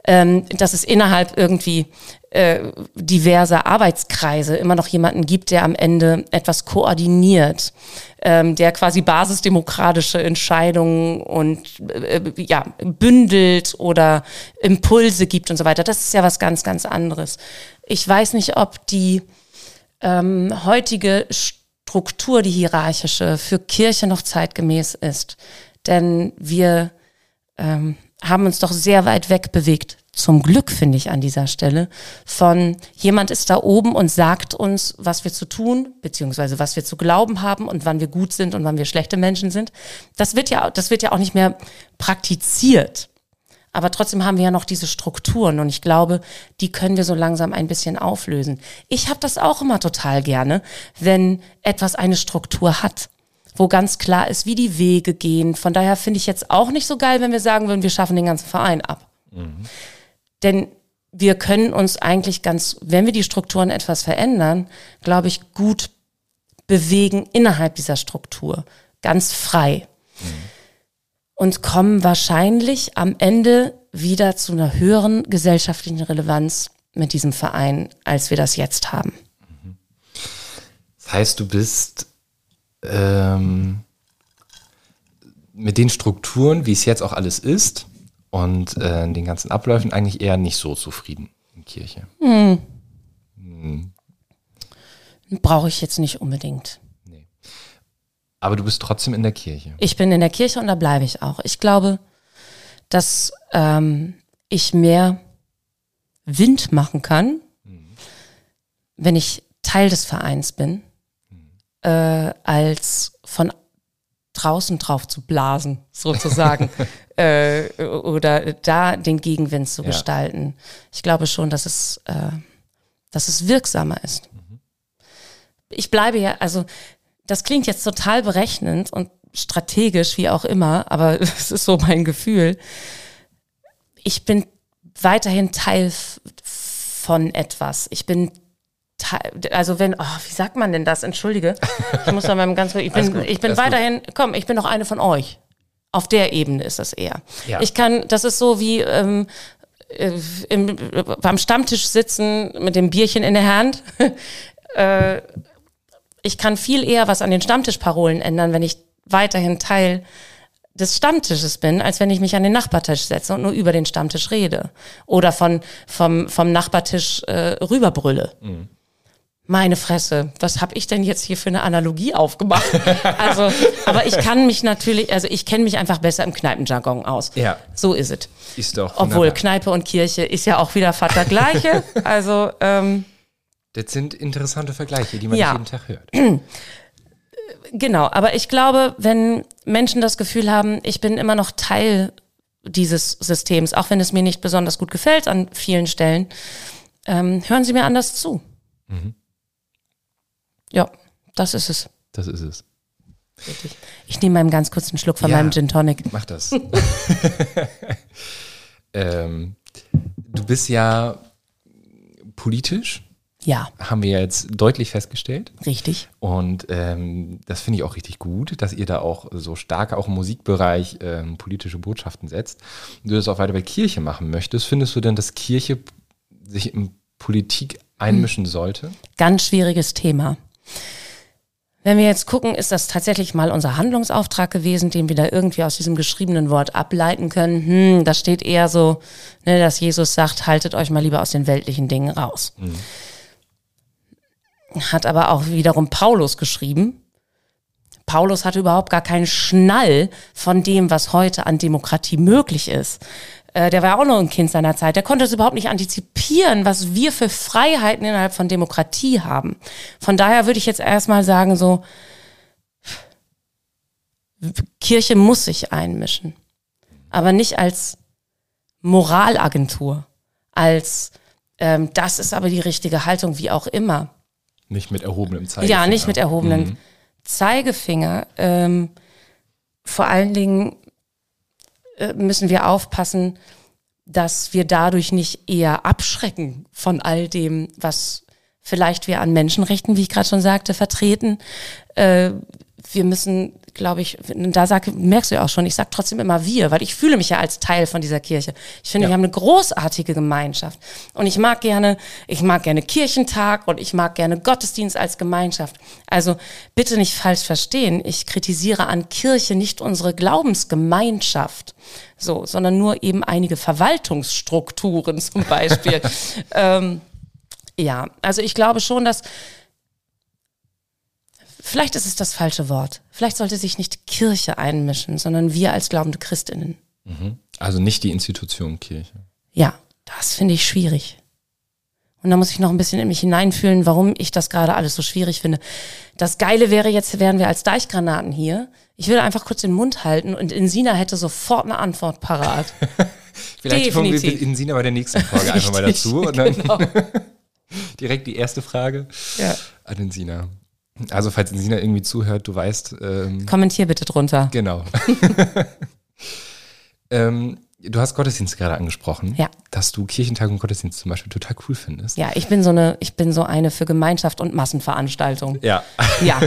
Ähm, dass es innerhalb irgendwie äh, diverser Arbeitskreise immer noch jemanden gibt, der am Ende etwas koordiniert, ähm, der quasi basisdemokratische Entscheidungen und äh, ja, bündelt oder Impulse gibt und so weiter. Das ist ja was ganz, ganz anderes. Ich weiß nicht, ob die ähm, heutige Struktur, die hierarchische, für Kirche noch zeitgemäß ist. Denn wir ähm, haben uns doch sehr weit weg bewegt zum Glück finde ich an dieser Stelle, von jemand ist da oben und sagt uns, was wir zu tun, beziehungsweise was wir zu glauben haben und wann wir gut sind und wann wir schlechte Menschen sind. Das wird ja, das wird ja auch nicht mehr praktiziert. Aber trotzdem haben wir ja noch diese Strukturen und ich glaube, die können wir so langsam ein bisschen auflösen. Ich habe das auch immer total gerne, wenn etwas eine Struktur hat wo ganz klar ist, wie die Wege gehen. Von daher finde ich jetzt auch nicht so geil, wenn wir sagen würden, wir schaffen den ganzen Verein ab. Mhm. Denn wir können uns eigentlich ganz, wenn wir die Strukturen etwas verändern, glaube ich, gut bewegen innerhalb dieser Struktur, ganz frei. Mhm. Und kommen wahrscheinlich am Ende wieder zu einer höheren gesellschaftlichen Relevanz mit diesem Verein, als wir das jetzt haben. Das heißt, du bist ähm, mit den Strukturen, wie es jetzt auch alles ist, und äh, den ganzen Abläufen eigentlich eher nicht so zufrieden in Kirche. Hm. Hm. Brauche ich jetzt nicht unbedingt. Nee. Aber du bist trotzdem in der Kirche. Ich bin in der Kirche und da bleibe ich auch. Ich glaube, dass ähm, ich mehr Wind machen kann, hm. wenn ich Teil des Vereins bin. Äh, als von draußen drauf zu blasen, sozusagen. äh, oder da den Gegenwind zu ja. gestalten. Ich glaube schon, dass es, äh, dass es wirksamer ist. Mhm. Ich bleibe ja, also das klingt jetzt total berechnend und strategisch, wie auch immer, aber es ist so mein Gefühl. Ich bin weiterhin Teil von etwas. Ich bin also wenn, oh, wie sagt man denn das? Entschuldige. Ich muss da mal ganz, ich bin, ich bin weiterhin, gut. komm, ich bin doch eine von euch. Auf der Ebene ist das eher. Ja. Ich kann, das ist so wie ähm, äh, im, beim Stammtisch sitzen mit dem Bierchen in der Hand. äh, ich kann viel eher was an den Stammtischparolen ändern, wenn ich weiterhin Teil des Stammtisches bin, als wenn ich mich an den Nachbartisch setze und nur über den Stammtisch rede. Oder von, vom, vom Nachbartisch äh, rüberbrülle. Mhm meine Fresse, was habe ich denn jetzt hier für eine Analogie aufgemacht? also, aber ich kann mich natürlich, also ich kenne mich einfach besser im Kneipenjargon aus. Ja. So ist es. Ist doch. Obwohl wunderbar. Kneipe und Kirche ist ja auch wieder Vater gleiche. also, ähm, das sind interessante Vergleiche, die man ja. jeden Tag hört. Genau, aber ich glaube, wenn Menschen das Gefühl haben, ich bin immer noch Teil dieses Systems, auch wenn es mir nicht besonders gut gefällt an vielen Stellen, ähm, hören Sie mir anders zu. Mhm. Ja, das ist es. Das ist es. Richtig. Ich nehme mal einen ganz kurzen Schluck von Ja. meinem Gin Tonic. Mach das. ähm, du bist ja politisch, Ja, haben wir jetzt deutlich festgestellt. richtig. Und ähm, das finde ich auch richtig gut, dass ihr da auch so stark auch im Musikbereich ähm, politische Botschaften setzt. Und du das auch weiter bei Kirche machen möchtest. Findest du denn, dass Kirche sich in Politik einmischen sollte? Ganz schwieriges Thema. Wenn wir jetzt gucken, ist das tatsächlich mal unser Handlungsauftrag gewesen, den wir da irgendwie aus diesem geschriebenen Wort ableiten können. Hm, da steht eher so, ne, dass Jesus sagt, haltet euch mal lieber aus den weltlichen Dingen raus. Hat aber auch wiederum Paulus geschrieben. Paulus hatte überhaupt gar keinen Schnall von dem, was heute an Demokratie möglich ist. Äh, der war ja auch noch ein Kind seiner Zeit. Der konnte es überhaupt nicht antizipieren, was wir für Freiheiten innerhalb von Demokratie haben. Von daher würde ich jetzt erstmal sagen, so, Kirche muss sich einmischen. Aber nicht als Moralagentur, als ähm, das ist aber die richtige Haltung, wie auch immer. Nicht mit erhobenem Zeigefinger. Ja, nicht mit erhobenen Zeigefinger. Ähm, vor allen Dingen müssen wir aufpassen, dass wir dadurch nicht eher abschrecken von all dem, was vielleicht wir an Menschenrechten, wie ich gerade schon sagte, vertreten. Äh, wir müssen, glaube ich, da sag, merkst du ja auch schon, ich sag trotzdem immer wir, weil ich fühle mich ja als Teil von dieser Kirche. Ich finde, Ja. wir haben eine großartige Gemeinschaft. Und ich mag gerne, ich mag gerne Kirchentag und ich mag gerne Gottesdienst als Gemeinschaft. Also bitte nicht falsch verstehen. Ich kritisiere an Kirche nicht unsere Glaubensgemeinschaft. So, sondern nur eben einige Verwaltungsstrukturen zum Beispiel. ähm, ja, also ich glaube schon, dass vielleicht ist es das falsche Wort. Vielleicht sollte sich nicht Kirche einmischen, sondern wir als glaubende Christinnen. Also nicht die Institution Kirche. Ja, das finde ich schwierig. Und da muss ich noch ein bisschen in mich hineinfühlen, warum ich das gerade alles so schwierig finde. Das Geile wäre jetzt, wären wir als Deichgranaten hier. Ich würde einfach kurz den Mund halten und Insina hätte sofort eine Antwort parat. Vielleicht kommen wir Definitiv. Insina bei der nächsten Folge einfach mal dazu und dann genau. direkt die erste Frage Ja. an Insina. Also falls Insina irgendwie zuhört, du weißt, ähm, Kommentier bitte drunter. genau. ähm, du hast Gottesdienst gerade angesprochen, Ja. dass du Kirchentag und Gottesdienst zum Beispiel total cool findest. Ja, ich bin so eine, ich bin so eine für Gemeinschaft und Massenveranstaltung. Ja. Ja.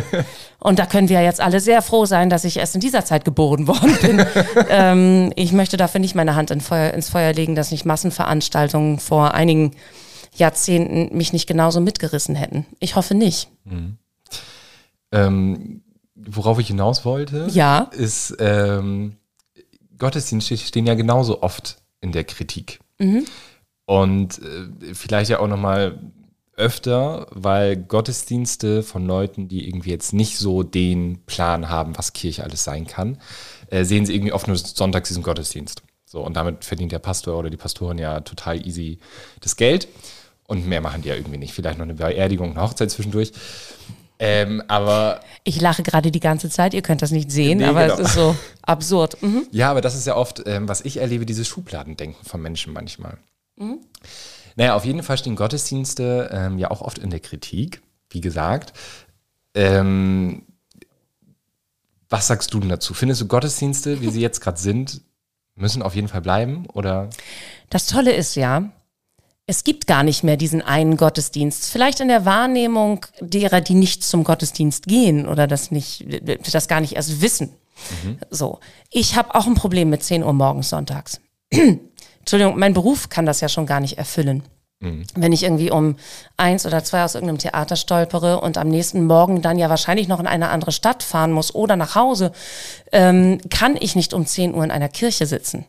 Und da können wir jetzt alle sehr froh sein, dass ich erst in dieser Zeit geboren worden bin. ähm, ich möchte dafür nicht meine Hand in Feuer, ins Feuer legen, dass nicht Massenveranstaltungen vor einigen Jahrzehnten mich nicht genauso mitgerissen hätten. Ich hoffe nicht. Ähm, worauf ich hinaus wollte, Ja. ist, ähm, Gottesdienste stehen ja genauso oft in der Kritik. Und äh, vielleicht ja auch nochmal öfter, weil Gottesdienste von Leuten, die irgendwie jetzt nicht so den Plan haben, was Kirche alles sein kann, äh, sehen sie irgendwie oft nur sonntags diesen Gottesdienst. So, und damit verdient der Pastor oder die Pastorin ja total easy das Geld. Und mehr machen die ja irgendwie nicht. Vielleicht noch eine Beerdigung, eine Hochzeit zwischendurch. Ähm, aber Ich lache gerade die ganze Zeit, ihr könnt das nicht sehen, Nee, aber genau. es ist so absurd. Mhm. Ja, aber das ist ja oft, ähm, was ich erlebe, dieses Schubladendenken von Menschen manchmal. Naja, auf jeden Fall stehen Gottesdienste ähm, ja auch oft in der Kritik, wie gesagt. Ähm, was sagst du denn dazu? Findest du Gottesdienste, wie sie jetzt gerade sind, müssen auf jeden Fall bleiben? Oder Das Tolle ist ja, es gibt gar nicht mehr diesen einen Gottesdienst. Vielleicht in der Wahrnehmung derer, die nicht zum Gottesdienst gehen oder das nicht, das gar nicht erst wissen. So. Ich habe auch ein Problem mit 10 Uhr morgens sonntags. Entschuldigung, mein Beruf kann das ja schon gar nicht erfüllen. Wenn ich irgendwie um eins oder zwei aus irgendeinem Theater stolpere und am nächsten Morgen dann ja wahrscheinlich noch in eine andere Stadt fahren muss oder nach Hause, ähm, kann ich nicht um 10 Uhr in einer Kirche sitzen.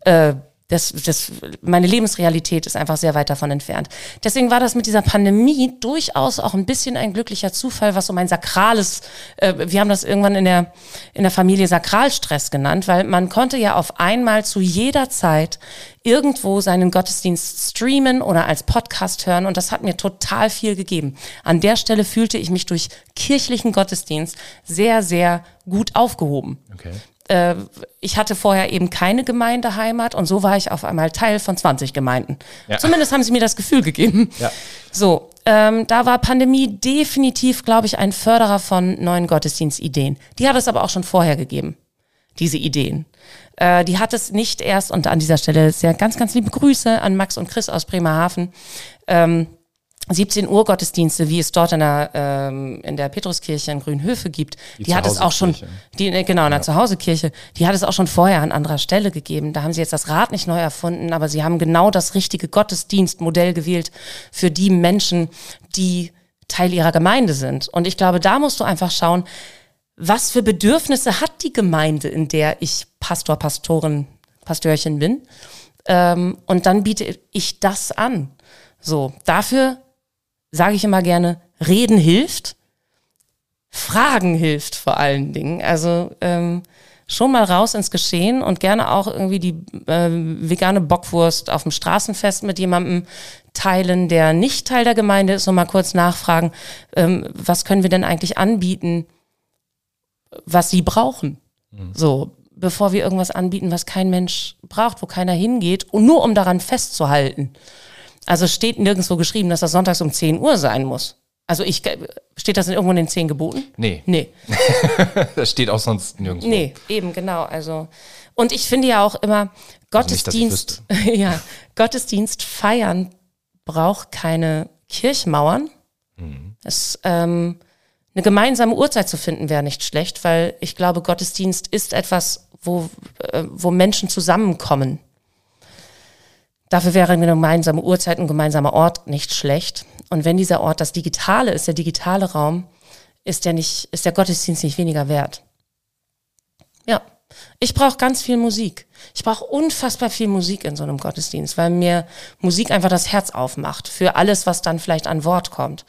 Äh, das, das, meine Lebensrealität ist einfach sehr weit davon entfernt. Deswegen war das mit dieser Pandemie durchaus auch ein bisschen ein glücklicher Zufall, was so mein sakrales, äh, wir haben das irgendwann in der, in der Familie Sakralstress genannt, weil man konnte ja auf einmal zu jeder Zeit irgendwo seinen Gottesdienst streamen oder als Podcast hören und das hat mir total viel gegeben. An der Stelle fühlte ich mich durch kirchlichen Gottesdienst sehr, sehr gut aufgehoben okay. Äh, ich hatte vorher eben keine Gemeindeheimat und so war ich auf einmal Teil von 20 Gemeinden. Ja. Zumindest haben sie mir das Gefühl gegeben. Ja. So, ähm, da war Pandemie definitiv, glaube ich, ein Förderer von neuen Gottesdienstideen. Die hat es aber auch schon vorher gegeben, diese Ideen. Äh, die hat es nicht erst, und an dieser Stelle sehr ganz, ganz liebe Grüße an Max und Chris aus Bremerhaven. Ähm, 17 Uhr Gottesdienste, wie es dort in der, ähm, in der Petruskirche in Grünhöfe gibt, die, die hat es auch schon, die, äh, genau, in der ja. Zuhausekirche, die hat es auch schon vorher an anderer Stelle gegeben. Da haben sie jetzt das Rad nicht neu erfunden, aber sie haben genau das richtige Gottesdienstmodell gewählt für die Menschen, die Teil ihrer Gemeinde sind. Und ich glaube, da musst du einfach schauen, was für Bedürfnisse hat die Gemeinde, in der ich Pastor, Pastorin, Pastörchen bin. Ähm, und dann biete ich das an. So, dafür sage ich immer gerne, reden hilft, Fragen hilft vor allen Dingen. Also ähm, schon mal raus ins Geschehen und gerne auch irgendwie die äh, vegane Bockwurst auf dem Straßenfest mit jemandem teilen, der nicht Teil der Gemeinde ist und mal kurz nachfragen, ähm, was können wir denn eigentlich anbieten, was sie brauchen. Mhm. So, bevor wir irgendwas anbieten, was kein Mensch braucht, wo keiner hingeht und nur um daran festzuhalten. Also steht nirgendwo geschrieben, dass das sonntags um 10 Uhr sein muss. Also ich, steht das irgendwo in den zehn Geboten? Nee. Nee. das steht auch sonst nirgendwo. Nee, eben, genau. Also, und ich finde ja auch immer, Gottesdienst, also nicht, ja, Gottesdienst feiern braucht keine Kirchmauern. Mhm. Es, ähm, eine gemeinsame Uhrzeit zu finden wäre nicht schlecht, weil ich glaube, Gottesdienst ist etwas, wo, äh, wo Menschen zusammenkommen. Dafür wäre eine gemeinsame Uhrzeit, ein gemeinsamer Ort nicht schlecht. Und wenn dieser Ort das Digitale ist, der digitale Raum, ist der nicht, ist der Gottesdienst nicht weniger wert. Ja. Ich brauche ganz viel Musik. Ich brauche unfassbar viel Musik in so einem Gottesdienst, weil mir Musik einfach das Herz aufmacht für alles, was dann vielleicht an Wort kommt.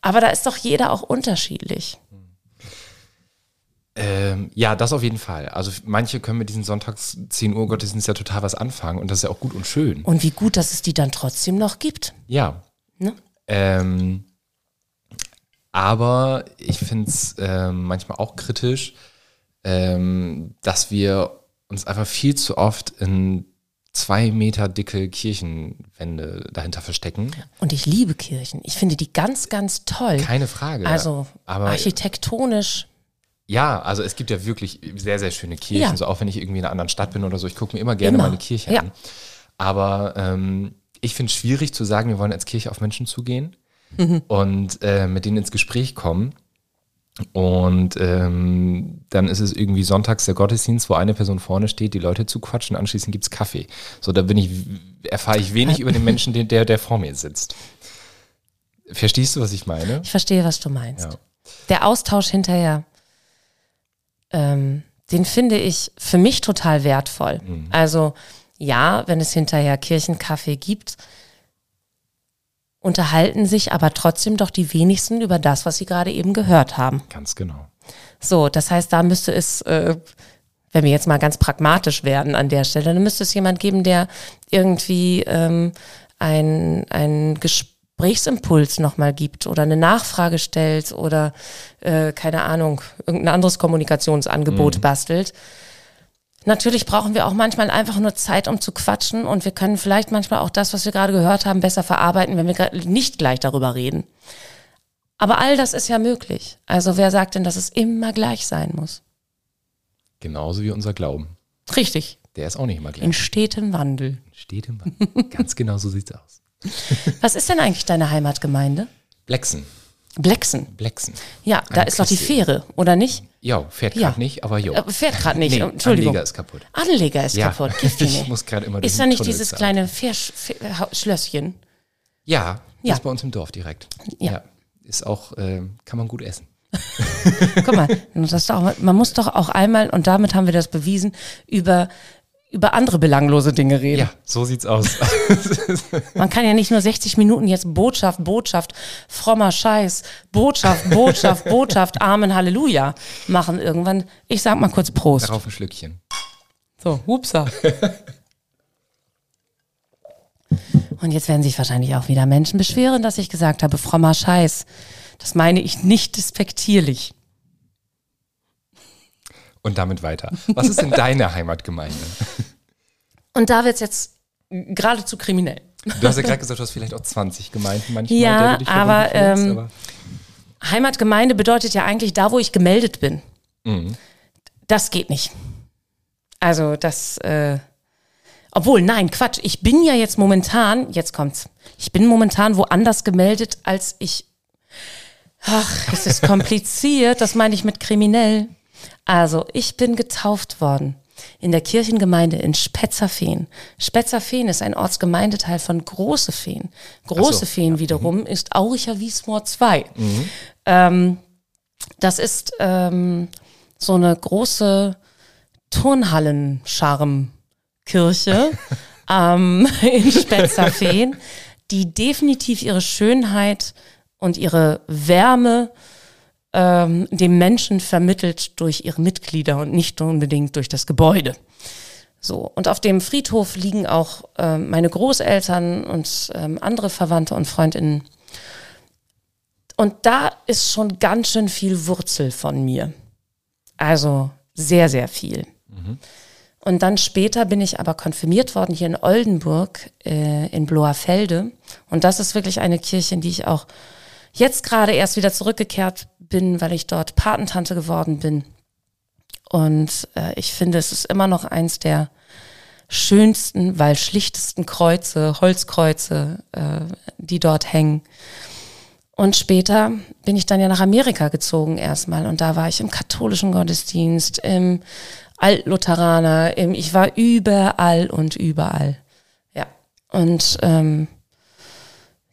Aber da ist doch jeder auch unterschiedlich. Ähm, ja, das auf jeden Fall. Also manche können mit diesen Sonntags 10 Uhr Gottesdienst ja total was anfangen und das ist ja auch gut und schön. Und wie gut, dass es die dann trotzdem noch gibt. Ja. Ne? Ähm, aber ich finde es ähm, manchmal auch kritisch, ähm, dass wir uns einfach viel zu oft in zwei Meter dicke Kirchenwände dahinter verstecken. Und ich liebe Kirchen. Ich finde die ganz, ganz toll. Keine Frage. Also aber architektonisch ja, also es gibt ja wirklich sehr, sehr schöne Kirchen. Ja. So auch wenn ich irgendwie in einer anderen Stadt bin oder so, ich gucke mir immer gerne immer. meine Kirche ja. an. Aber ähm, ich finde es schwierig zu sagen, wir wollen als Kirche auf Menschen zugehen mhm. und äh, mit denen ins Gespräch kommen. Und ähm, dann ist es irgendwie sonntags der Gottesdienst, wo eine Person vorne steht, die Leute zuquatschen, anschließend gibt es Kaffee. So, da bin ich, erfahre ich wenig über den Menschen, der, der vor mir sitzt. Verstehst du, was ich meine? Ich verstehe, was du meinst. Ja. Der Austausch hinterher ähm, den finde ich für mich total wertvoll. Mhm. Also ja, wenn es hinterher Kirchenkaffee gibt, unterhalten sich aber trotzdem doch die wenigsten über das, was sie gerade eben gehört haben. Ganz genau. So, das heißt, da müsste es, äh, wenn wir jetzt mal ganz pragmatisch werden an der Stelle, dann müsste es jemand geben, der irgendwie ähm, ein, ein Gespräch Gesprächsimpuls nochmal gibt oder eine Nachfrage stellt oder, äh, keine Ahnung, irgendein anderes Kommunikationsangebot mhm. bastelt. Natürlich brauchen wir auch manchmal einfach nur Zeit, um zu quatschen und wir können vielleicht manchmal auch das, was wir gerade gehört haben, besser verarbeiten, wenn wir nicht gleich darüber reden. Aber all das ist ja möglich. Also wer sagt denn, dass es immer gleich sein muss? Genauso wie unser Glauben. Richtig. Der ist auch nicht immer gleich. In stetem Wandel. In stetem Wandel. Ganz genau so sieht's aus. Was ist denn eigentlich deine Heimatgemeinde? Blexen. Blexen. Blexen. Ja, da Eine ist doch die Fähre, oder nicht? Ja, fährt gerade ja. nicht, aber jo. Äh, fährt gerade nicht, nee, Entschuldigung. Anleger ist kaputt. Anleger ist ja. kaputt, Gibt's Ich muss gerade immer Ist da nicht dieses Zeit. kleine Fährsch Schlösschen? Ja, ja, ist bei uns im Dorf direkt. Ja. ja. Ist auch, äh, kann man gut essen. Guck mal, man muss doch auch einmal, und damit haben wir das bewiesen, über über andere belanglose Dinge reden. Ja, so sieht's aus. Man kann ja nicht nur 60 Minuten jetzt Botschaft, Botschaft, frommer Scheiß, Botschaft, Botschaft, Botschaft, Amen, Halleluja machen irgendwann. Ich sag mal kurz Prost. Darauf ein Schlückchen. So, hupsa. Und jetzt werden sich wahrscheinlich auch wieder Menschen beschweren, dass ich gesagt habe, frommer Scheiß. Das meine ich nicht despektierlich und damit weiter. Was ist denn deine Heimatgemeinde? Und da wird es jetzt geradezu kriminell. Du hast ja gerade gesagt, du hast vielleicht auch 20 Gemeinden manchmal. Ja, aber, fühlst, ähm, Heimatgemeinde bedeutet ja eigentlich da, wo ich gemeldet bin. Mhm. Das geht nicht. Also das, äh, obwohl, nein, Quatsch. Ich bin ja jetzt momentan, jetzt kommt's. Ich bin momentan woanders gemeldet, als ich. Ach, es ist kompliziert. das meine ich mit kriminell. Also, ich bin getauft worden in der Kirchengemeinde in Spetzerfehn. Spetzerfehn ist ein Ortsgemeindeteil von Großefehn. Großefehn wiederum ist Auricher Wiesmoor 2. Ähm, das ist ähm, so eine große Turnhallen-Charme-Kirche ähm, in Spetzerfehn, die definitiv ihre Schönheit und ihre Wärme ähm, dem Menschen vermittelt durch ihre Mitglieder und nicht unbedingt durch das Gebäude. So, und auf dem Friedhof liegen auch ähm, meine Großeltern und ähm, andere Verwandte und Freundinnen. Und da ist schon ganz schön viel Wurzel von mir. Also sehr, sehr viel. Und dann später bin ich aber konfirmiert worden hier in Oldenburg, äh, in Bloerfelde. Und das ist wirklich eine Kirche, in die ich auch jetzt gerade erst wieder zurückgekehrt bin, weil ich dort Patentante geworden bin. Und äh, ich finde, es ist immer noch eins der schönsten, weil schlichtesten Kreuze, Holzkreuze, äh, die dort hängen. Und später bin ich dann ja nach Amerika gezogen erstmal und da war ich im katholischen Gottesdienst, im Altlutheraner, im, ich war überall und überall. Ja. Und ähm,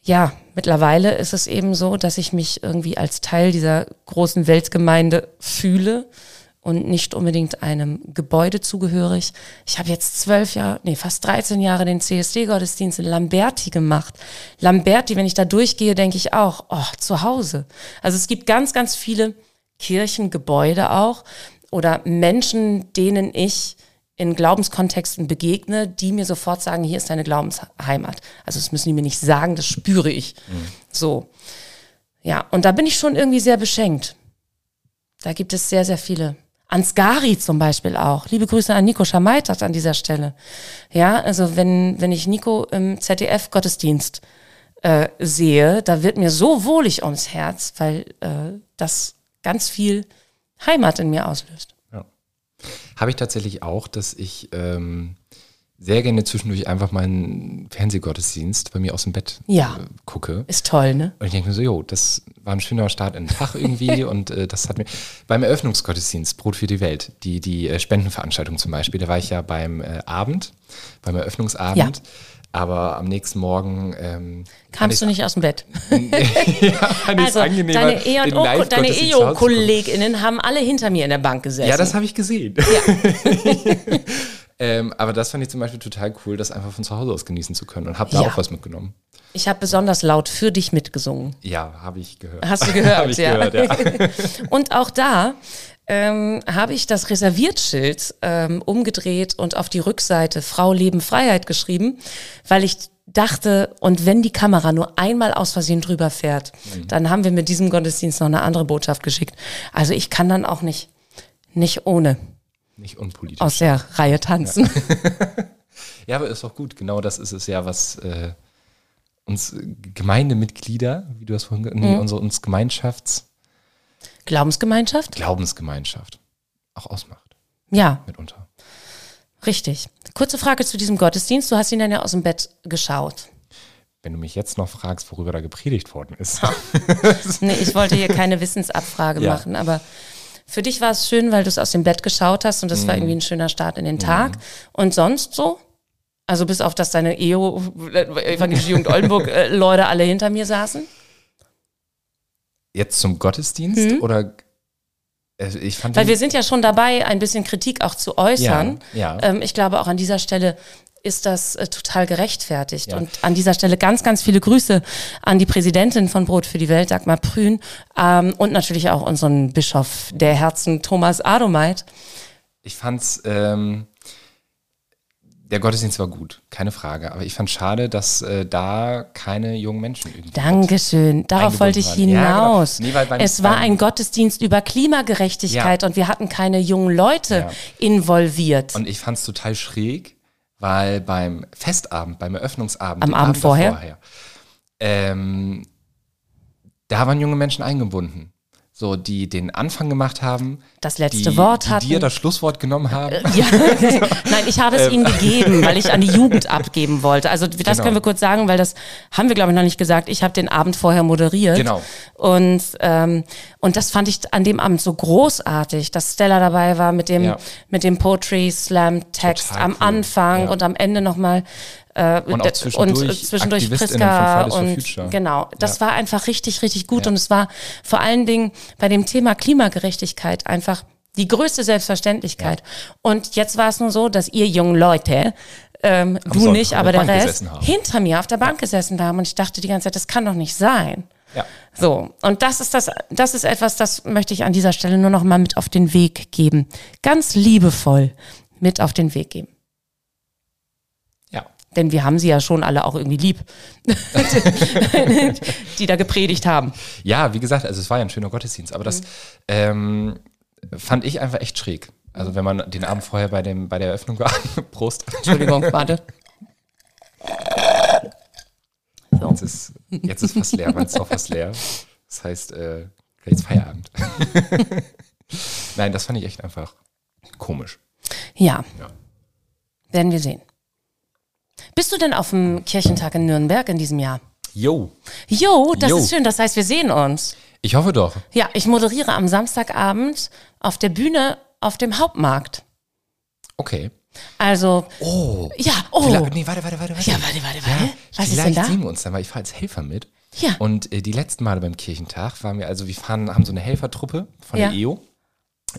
ja, mittlerweile ist es eben so, dass ich mich irgendwie als Teil dieser großen Weltgemeinde fühle und nicht unbedingt einem Gebäude zugehörig. Ich habe jetzt zwölf Jahre, nee, fast 13 Jahre den CSD-Gottesdienst in Lamberti gemacht. Lamberti, wenn ich da durchgehe, denke ich auch, oh, zu Hause. Also es gibt ganz, ganz viele Kirchengebäude auch oder Menschen, denen ich in Glaubenskontexten begegne, die mir sofort sagen, hier ist deine Glaubensheimat. Also das müssen die mir nicht sagen, das spüre ich. So. Ja, und da bin ich schon irgendwie sehr beschenkt. Da gibt es sehr, sehr viele. Ansgari zum Beispiel auch. Liebe Grüße an Nico Schameitat an dieser Stelle. Ja, also wenn, wenn ich Nico im ZDF-Gottesdienst äh, sehe, da wird mir so wohlig ums Herz, weil äh, das ganz viel Heimat in mir auslöst. Ja. Habe ich tatsächlich auch, dass ich ähm, sehr gerne zwischendurch einfach meinen Fernsehgottesdienst bei mir aus dem Bett Ja. äh, gucke. Ist toll, ne? Und ich denke mir so, jo, das war ein schöner Start in den Tag irgendwie und äh, das hat mir beim Eröffnungsgottesdienst Brot für die Welt, die, die äh, Spendenveranstaltung zum Beispiel, da war ich ja beim äh, Abend, beim Eröffnungsabend, aber am nächsten Morgen ähm, Kamst du nicht aus dem Bett? ja, fand Also, angenehmer, deine E-. EO-KollegInnen haben alle hinter mir in der Bank gesessen. Ja, das habe ich gesehen. ähm, aber das fand ich zum Beispiel total cool, das einfach von zu Hause aus genießen zu können und habe da Ja. auch was mitgenommen. ich habe besonders laut für dich mitgesungen. Ja, habe ich gehört. Hast du gehört, ja. gehört, ja. Und auch da ähm, habe ich das Reserviertschild ähm, umgedreht und auf die Rückseite Frau Leben Freiheit geschrieben, weil ich dachte, und wenn die Kamera nur einmal aus Versehen drüber fährt, Mhm. dann haben wir mit diesem Gottesdienst noch eine andere Botschaft geschickt. Also ich kann dann auch nicht, nicht ohne Nicht unpolitisch. aus der Reihe tanzen. Ja, aber ist auch gut. Genau das ist es ja, was äh, uns Gemeindemitglieder, wie du das vorhin, ge- Mhm. nee, unsere uns Gemeinschafts, Glaubensgemeinschaft? Glaubensgemeinschaft auch ausmacht, Ja, mitunter. richtig. Kurze Frage zu diesem Gottesdienst. Du hast ihn dann ja aus dem Bett geschaut. Wenn du mich jetzt noch fragst, worüber da gepredigt worden ist. Nee, ich wollte hier keine Wissensabfrage Ja. machen, aber für dich war es schön, weil du es aus dem Bett geschaut hast und das Mhm. war irgendwie ein schöner Start in den Tag. Und sonst so? Also bis auf, dass deine EO, äh, Evangelische Jugend Oldenburg, äh, Leute alle hinter mir saßen? Jetzt zum Gottesdienst oder äh, ich fand Mhm. Weil wir sind ja schon dabei, ein bisschen Kritik auch zu äußern. Ja, ja. Ähm, ich glaube, auch an dieser Stelle ist das äh, total gerechtfertigt. Ja. Und an dieser Stelle ganz, ganz viele Grüße an die Präsidentin von Brot für die Welt, Dagmar Prün, ähm, und natürlich auch unseren Bischof der Herzen, Thomas Adomeit. Ich fand's, ähm, der Gottesdienst war gut, keine Frage. Aber ich fand schade, dass äh, da keine jungen Menschen irgendwie. Dankeschön. Darauf wollte ich waren. Ja, genau. hinaus. Nee, beim- es war ein Gottesdienst über Klimagerechtigkeit Ja. und wir hatten keine jungen Leute Ja. involviert. Und ich fand's total schräg, weil beim Festabend, beim Eröffnungsabend, Am den Abend vorher? davor, ähm, da waren junge Menschen eingebunden. So, die den Anfang gemacht haben. Das letzte die, Wort die hatten. dir das Schlusswort genommen haben. Ja, nein, ich habe es Ähm. ihnen gegeben, weil ich an die Jugend abgeben wollte. Also das Genau. können wir kurz sagen, weil das haben wir, glaube ich, noch nicht gesagt. Ich habe den Abend vorher moderiert. Genau. Und, ähm, und das fand ich an dem Abend so großartig, dass Stella dabei war mit dem, Ja. mit dem Poetry Slam Text Total am cool. Anfang Ja. und am Ende nochmal äh, Und auch zwischendurch und, zwischendurch Priska und genau. Das Ja. war einfach richtig, richtig gut Ja. und es war vor allen Dingen bei dem Thema Klimagerechtigkeit einfach die größte Selbstverständlichkeit. Und jetzt war es nur so, dass ihr jungen Leute, ähm, du Sonntag nicht, aber der der Rest, hinter mir auf der Bank gesessen haben und ich dachte die ganze Zeit, das kann doch nicht sein. Ja. So, und das ist das, das ist etwas, das möchte ich an dieser Stelle nur noch mal mit auf den Weg geben. Ganz liebevoll mit auf den Weg geben. Denn wir haben sie ja schon alle auch irgendwie lieb, die da gepredigt haben. Ja, wie gesagt, also es war ja ein schöner Gottesdienst, aber das Mhm. ähm, fand ich einfach echt schräg. Also wenn man den Abend vorher bei, dem, bei der Eröffnung war, Prost, Entschuldigung, warte. So. jetzt ist, jetzt ist fast leer, mein ist auch fast leer. Das heißt, äh, ist Feierabend. Nein, das fand ich echt einfach komisch. Ja. Ja. Werden wir sehen. Bist du denn auf dem Kirchentag in Nürnberg in diesem Jahr? Jo, Jo, das Jo. ist schön. Das heißt, wir sehen uns. ich hoffe doch. Ja, ich moderiere am Samstagabend auf der Bühne auf dem Hauptmarkt. Okay. Also, Oh. ja, oh. Vielleicht, nee, warte, warte, warte. warte. Ja, warte, warte, Ja, warte. Was ist denn da? sehen wir uns dann, weil ich fahre als Helfer mit. Ja. Und äh, die letzten Male beim Kirchentag waren wir, also wir fahren, haben so eine Helfertruppe von Ja. der EO.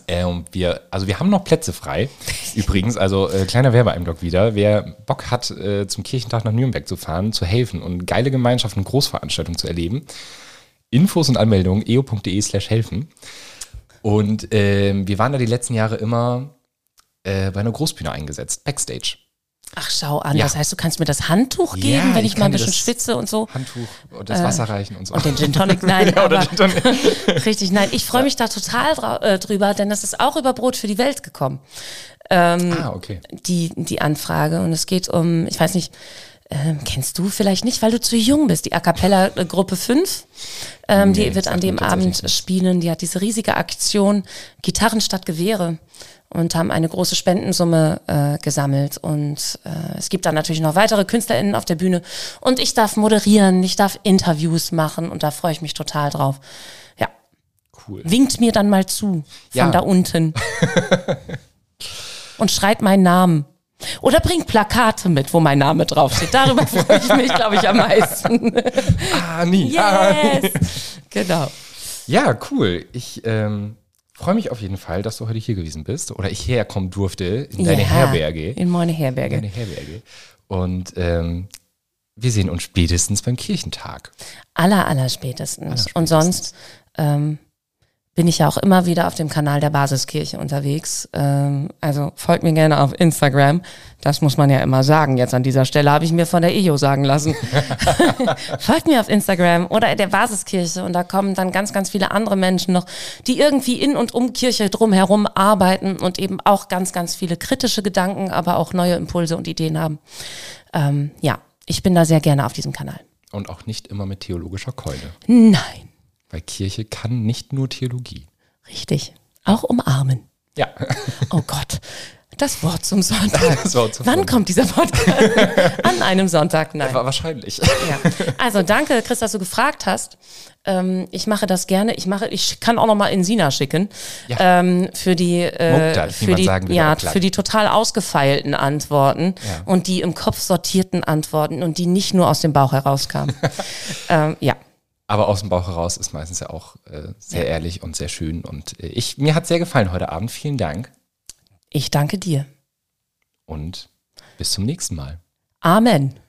Äh, und wir, also wir haben noch Plätze frei. Übrigens, also äh, kleiner Werbeeinblock wieder. Wer Bock hat, äh, zum Kirchentag nach Nürnberg zu fahren, zu helfen und geile Gemeinschaften, Großveranstaltungen zu erleben, Infos und Anmeldungen eo.de slash helfen. Und ähm, wir waren da die letzten Jahre immer äh, bei einer Großbühne eingesetzt, Backstage. Ach, schau an. Ja. Das heißt, du kannst mir das Handtuch geben, Ja, wenn ich ich mal ein bisschen schwitze und so. Handtuch und das Wasser reichen und so. Und den Gin Tonic, nein, Ja, oder aber Gin Tonic. richtig, nein. Ich freue mich da total äh, drüber, denn das ist auch über Brot für die Welt gekommen. ah, okay. die, die Anfrage. Und es geht um, ich weiß nicht, ähm, kennst du vielleicht nicht, weil du zu jung bist, die A Cappella äh, Gruppe 5. Ähm, Nee, die wird an dem Abend spielen. Die hat diese riesige Aktion Gitarren statt Gewehre und haben eine große Spendensumme äh, gesammelt. Und äh, es gibt dann natürlich noch weitere KünstlerInnen auf der Bühne. Und ich darf moderieren, ich darf Interviews machen und da freue ich mich total drauf. Ja, Cool. winkt mir dann mal zu von Ja. da unten. und schreit meinen Namen. Oder bringt Plakate mit, wo mein Name draufsteht. Darüber freue ich mich, glaube ich, am meisten. Ah, nie. Ah, nie. Yes! genau. Ja, cool. Ich ähm, freue mich auf jeden Fall, dass du heute hier gewesen bist oder ich herkommen durfte in deine Ja, Herberge. In meine Herberge. Deine Herberge. Und ähm, wir sehen uns spätestens beim Kirchentag. Aller, aller spätestens. Allerspätestens. Und sonst ähm, bin ich ja auch immer wieder auf dem Kanal der Basiskirche unterwegs. Ähm, also folgt mir gerne auf Instagram. Das muss man ja immer sagen. Jetzt an dieser Stelle habe ich mir von der EO sagen lassen. folgt mir auf Instagram oder der Basiskirche und da kommen dann ganz, ganz viele andere Menschen noch, die irgendwie in und um Kirche drumherum arbeiten und eben auch ganz, ganz viele kritische Gedanken, aber auch neue Impulse und Ideen haben. Ähm, ja, ich bin da sehr gerne auf diesem Kanal. Und auch nicht immer mit theologischer Keule. Nein. Weil Kirche kann nicht nur Theologie. Richtig. Auch umarmen. Ja. Oh Gott. Das Wort zum Sonntag. Wort zum Wann Sonntag. kommt dieser Podcast? An einem Sonntag? Nein. War wahrscheinlich. Ja. Also danke, Chris, dass du gefragt hast. Ähm, ich mache das gerne. Ich mache, ich kann auch noch mal in Sina schicken Ja. ähm, für die äh, wie für die würde ja für die total ausgefeilten Antworten Ja. und die im Kopf sortierten Antworten und die nicht nur aus dem Bauch herauskamen. ähm, ja. Aber aus dem Bauch heraus ist meistens ja auch äh, sehr ehrlich und sehr schön. Und äh, ich, mir hat sehr gefallen heute Abend. Vielen Dank Ich danke dir. und bis zum nächsten Mal. Amen.